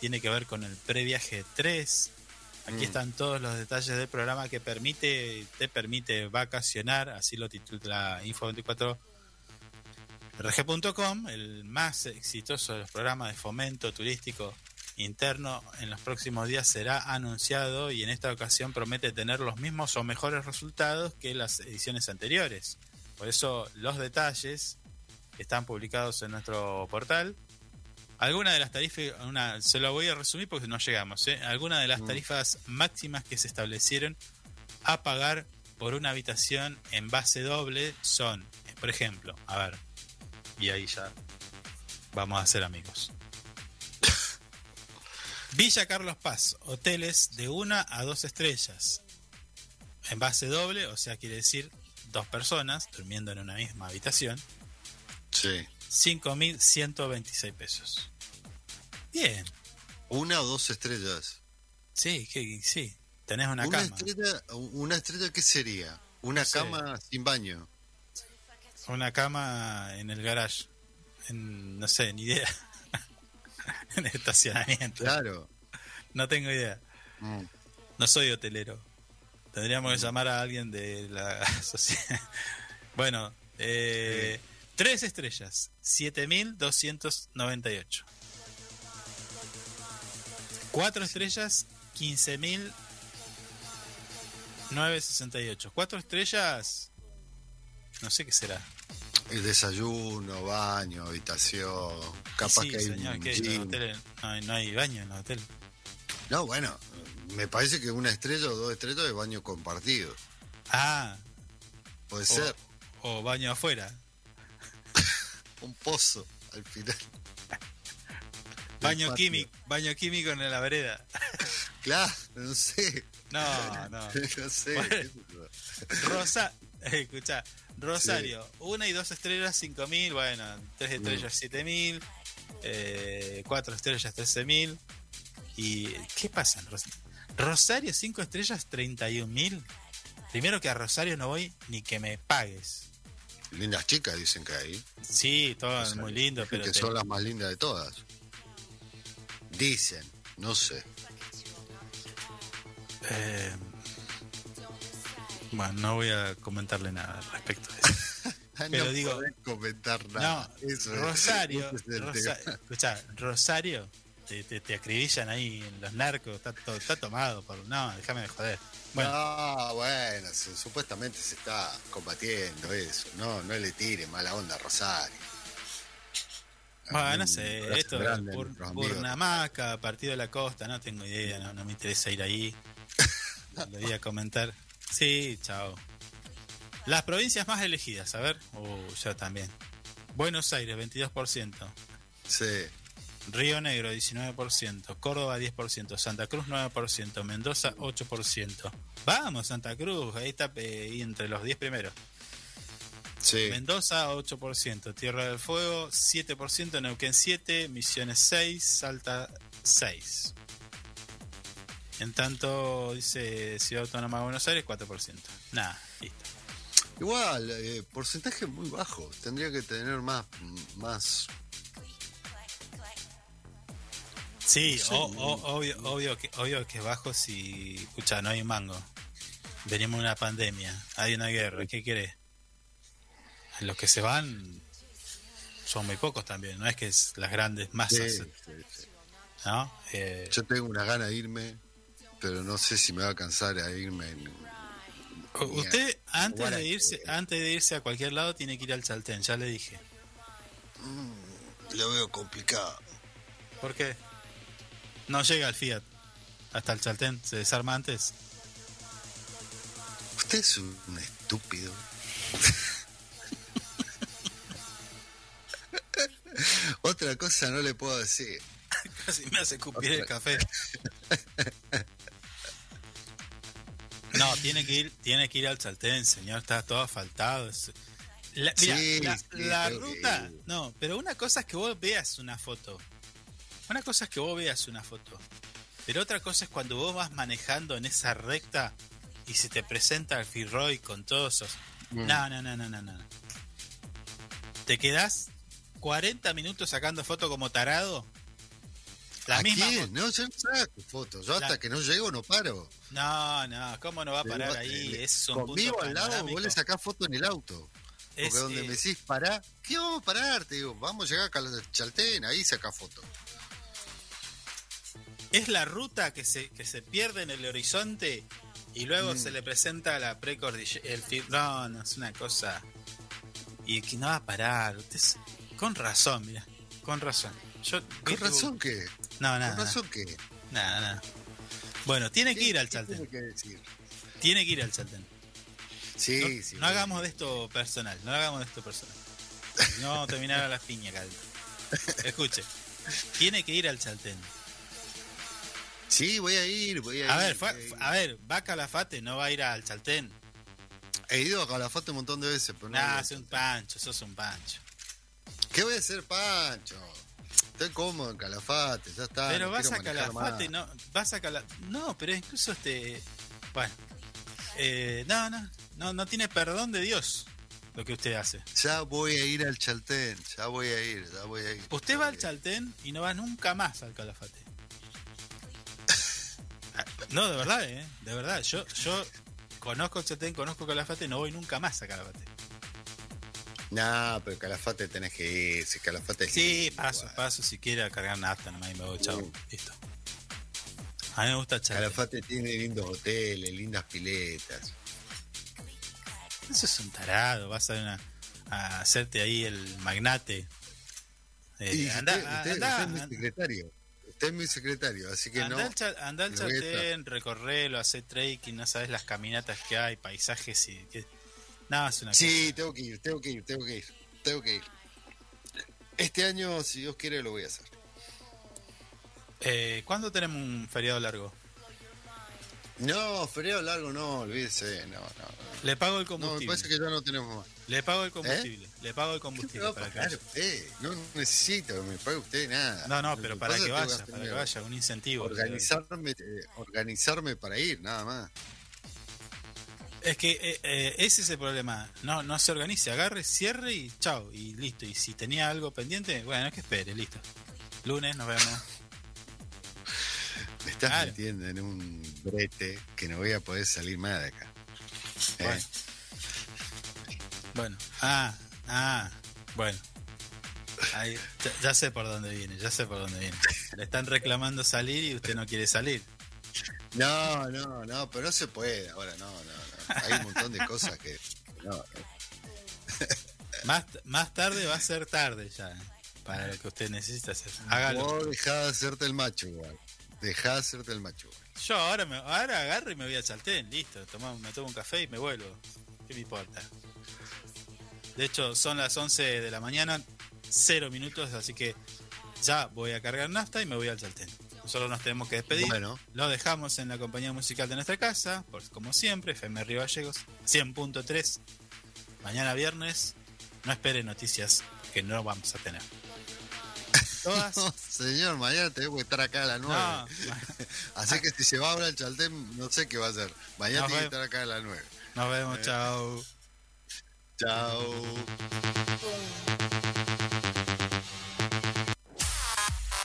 Tiene que ver con el previaje 3. Aquí Mm. están todos los detalles del programa que permite, te permite vacacionar, así lo titula Info24 rg.com, el más exitoso de los programas de fomento turístico interno en los próximos días será anunciado y en esta ocasión promete tener los mismos o mejores resultados que las ediciones anteriores. Por eso los detalles están publicados en nuestro portal. Algunas de las tarifas, una, se lo voy a resumir porque no llegamos. ¿eh? Algunas de las Mm. tarifas máximas que se establecieron a pagar por una habitación en base doble son, por ejemplo, a ver, y ahí ya vamos a ser amigos. Villa Carlos Paz, hoteles de una a dos estrellas. En base doble, o sea, quiere decir dos personas durmiendo en una misma habitación. Sí. 5.126 pesos. Bien. Una o dos estrellas. Sí, que, sí. Tenés una, Una, cama. estrella, una estrella, ¿qué sería? Una No sé. cama sin baño. Una cama en el garage. En, no sé, ni idea. en el estacionamiento. Claro. No tengo idea. Mm. No soy hotelero. Tendríamos que llamar a alguien de la sociedad. Bueno, eh, tres estrellas, 7.298. Cuatro estrellas, 15.968. Cuatro estrellas, no sé qué será. El desayuno, baño, habitación. Capaz Sí, que hay señor, un gym. hoteles no hay, no hay baño en los hoteles. No, bueno, me parece que una estrella o dos estrellas es baño compartido. Ah, Puede o, ser o baño afuera. un pozo al final. Baño químico, baño químico en la vereda. Claro, no sé. No, no. No sé. Bueno. Rosa, escucha, Rosario, una y dos estrellas, cinco mil, bueno, tres estrellas, siete mil, eh, cuatro estrellas, trece mil. ¿Y qué pasa en Ros- Rosario, cinco estrellas, treinta y un mil? Primero que a Rosario no voy ni que me pagues. Lindas chicas dicen que hay. Sí, todo es muy lindo, pero que te- son las más lindas de todas. Dicen, no sé. eh, bueno, no voy a comentarle nada al respecto de eso. Pero no digo- comentar No, nada. Eso es- Rosario, es Rosa- escuchá, Rosario, te, te, te acribillan ahí en los narcos, está, to- está tomado por... No, déjame de joder. Bueno, No, bueno, su- supuestamente se está combatiendo eso. No, no le tire mala onda a Rosario. bueno, no sé, esto grande es a Bur- nuestros amigos. Burnamaca, Partido de la Costa, no tengo idea, no, no me interesa ir ahí. Lo voy a comentar. Sí, chao. Las provincias más elegidas, a ver. Uh, yo también. Buenos Aires, 22%. Sí. Río Negro 19%, Córdoba 10%, Santa Cruz 9%, Mendoza 8%. Vamos, Santa Cruz, ahí está eh, entre los 10 primeros. Sí. Mendoza 8%, Tierra del Fuego 7%, Neuquén 7, Misiones 6, Salta 6. En tanto, dice Ciudad Autónoma de Buenos Aires 4%. Nada, listo. Igual, eh, porcentaje muy bajo. Tendría que tener más, más. Sí, No sé, o- no- o- obvio, obvio, que, obvio que es bajo si, escucha, no hay mango. Venimos de una pandemia, hay una guerra, ¿qué querés? Los que se van son muy pocos también, no es que es las grandes Sí, masas, sí, sí. ¿no? Eh, Yo tengo una gana de irme, pero no sé si me va a alcanzar a irme. en- usted antes de irse, que- antes de irse a cualquier lado tiene que ir al Chaltén, ya le dije. Lo veo complicado. ¿Por qué? No llega al Fiat hasta el Chaltén, se desarma antes. Usted es un estúpido. Otra cosa no le puedo decir. Casi me hace escupir el café. No, tiene que ir, tiene que ir al Chaltén, señor, está todo asfaltado. La, mira, Sí, la, sí, la tengo que ruta, no, pero una cosa es que vos veas una foto. Una cosa es que vos veas una foto. Pero otra cosa es cuando vos vas manejando en esa recta y se te presenta el Firroy con todos esos. Mm. No, no, no, no, no, no. Te quedás 40 minutos sacando foto como tarado. La ¿A misma. No, yo no saco fotos. Yo La- hasta que no llego no paro. No, no, ¿cómo no va a parar Pero, ahí? Es un Conmigo punto al lado panorámico. vos le sacás foto en el auto. Porque Es, donde eh, me decís pará, ¿qué vamos a parar? Te digo, vamos a llegar acá al Chaltén, ahí saca foto. es la ruta que se, que se pierde en el horizonte y luego Mm. se le presenta la precordillera. El no, no, es una cosa. Y que no va a parar. Usted es- con razón, mira. Con razón. Yo, ¿Con razón qué? No, nada. ¿Con razón qué? Nada, nada. Bueno, tiene que ir al ¿Qué Chaltén. tiene que decir? Tiene que ir al Chaltén. Sí, No, sí. no hagamos de esto personal. No hagamos de esto personal. No vamos a terminar a las piñas, caldo. Escuche. Tiene que ir al Chaltén. Sí, voy a ir, voy a, A ir. ver, fue- a ver, va a Calafate, no va a ir al Chaltén. He ido a Calafate un montón de veces, pero no. Nah, es un pancho, sos un pancho. ¿Qué voy a hacer, Pancho? Estoy cómodo en Calafate, ya está. pero no vas a Calafate, no, vas a Calafate, no, pero incluso este, bueno, eh, no, no, no, no tiene perdón de Dios lo que usted hace. Ya voy a ir al Chaltén, ya voy a ir, ya voy a ir. Usted va al. Chaltén y no va nunca más al Calafate. No, de verdad, eh, de verdad, yo, yo conozco el Chaltén, conozco Calafate, no voy nunca más a Calafate. Nah, pero Calafate tenés que ir, si Calafate es Sí, lindo, paso, igual. paso, si quiere cargar nafta nomás y me voy, chao, Uh. listo. A mí me gusta Chaltén. Calafate tiene lindos hoteles, lindas piletas. Eso es un tarado. Vas a, una- a hacerte ahí el magnate. Eh, Y anda, usted, usted- anda, usted es mi secretario. Usted es mi secretario, así que no. anda al Chaltén, recorrelo, hacer trekking, no sabes las caminatas que hay, paisajes y... Que... Es una Sí, tengo que ir, tengo que ir, tengo que ir, tengo que ir. Este año, si Dios quiere, lo voy a hacer. Eh, ¿Cuándo tenemos un feriado largo? No, feriado largo no, olvídese, no, no. Le pago el No, me combustible. parece que ya no tenemos más. Le pago el combustible. Le pago el ¿Qué me combustible para que pagar vaya. usted? No necesito que me pague usted nada. No, no, pero que para que vaya, para que vaya, un incentivo. Organizarme, eh, organizarme para ir, nada más. Es que eh, eh, ese es el problema. No, no se organice, agarre, cierre y chao, y listo. Y si tenía algo pendiente, bueno, es que espere, listo. Lunes nos vemos. Me estás Claro. metiendo en un brete que no voy a poder salir más de acá. ¿Eh? Bueno. Ah, ah, bueno. Ahí, ya, ya sé por dónde viene, ya sé por dónde viene. Le están reclamando salir y usted no quiere salir. No, no, no, pero no se puede ahora, no, no. Hay un montón de cosas que. No, Más, más tarde va a ser tarde ya, para lo que usted necesita hacer. Hágalo. Vos dejá de hacerte el macho, igual. Dejá de hacerte el macho, igual. Yo ahora, me, ahora agarro y me voy a Chaltén, listo. Toma- me tomo un café y me vuelvo. ¿Qué me importa? De hecho, son las 11 de la mañana, cero minutos, así que ya voy a cargar nafta y me voy al Chaltén. Nosotros nos tenemos que despedir. Bueno. Lo dejamos en la compañía musical de nuestra casa, por, como siempre, FM Río Gallegos, 100.3. Mañana viernes, no espere noticias que no vamos a tener. Todas. No, señor, mañana tengo que estar acá a las 9. No, Así que si se va ahora al Chaltén, no sé qué va a hacer. Mañana Nos tiene que estar acá a las 9. nos vemos, chao. Chao.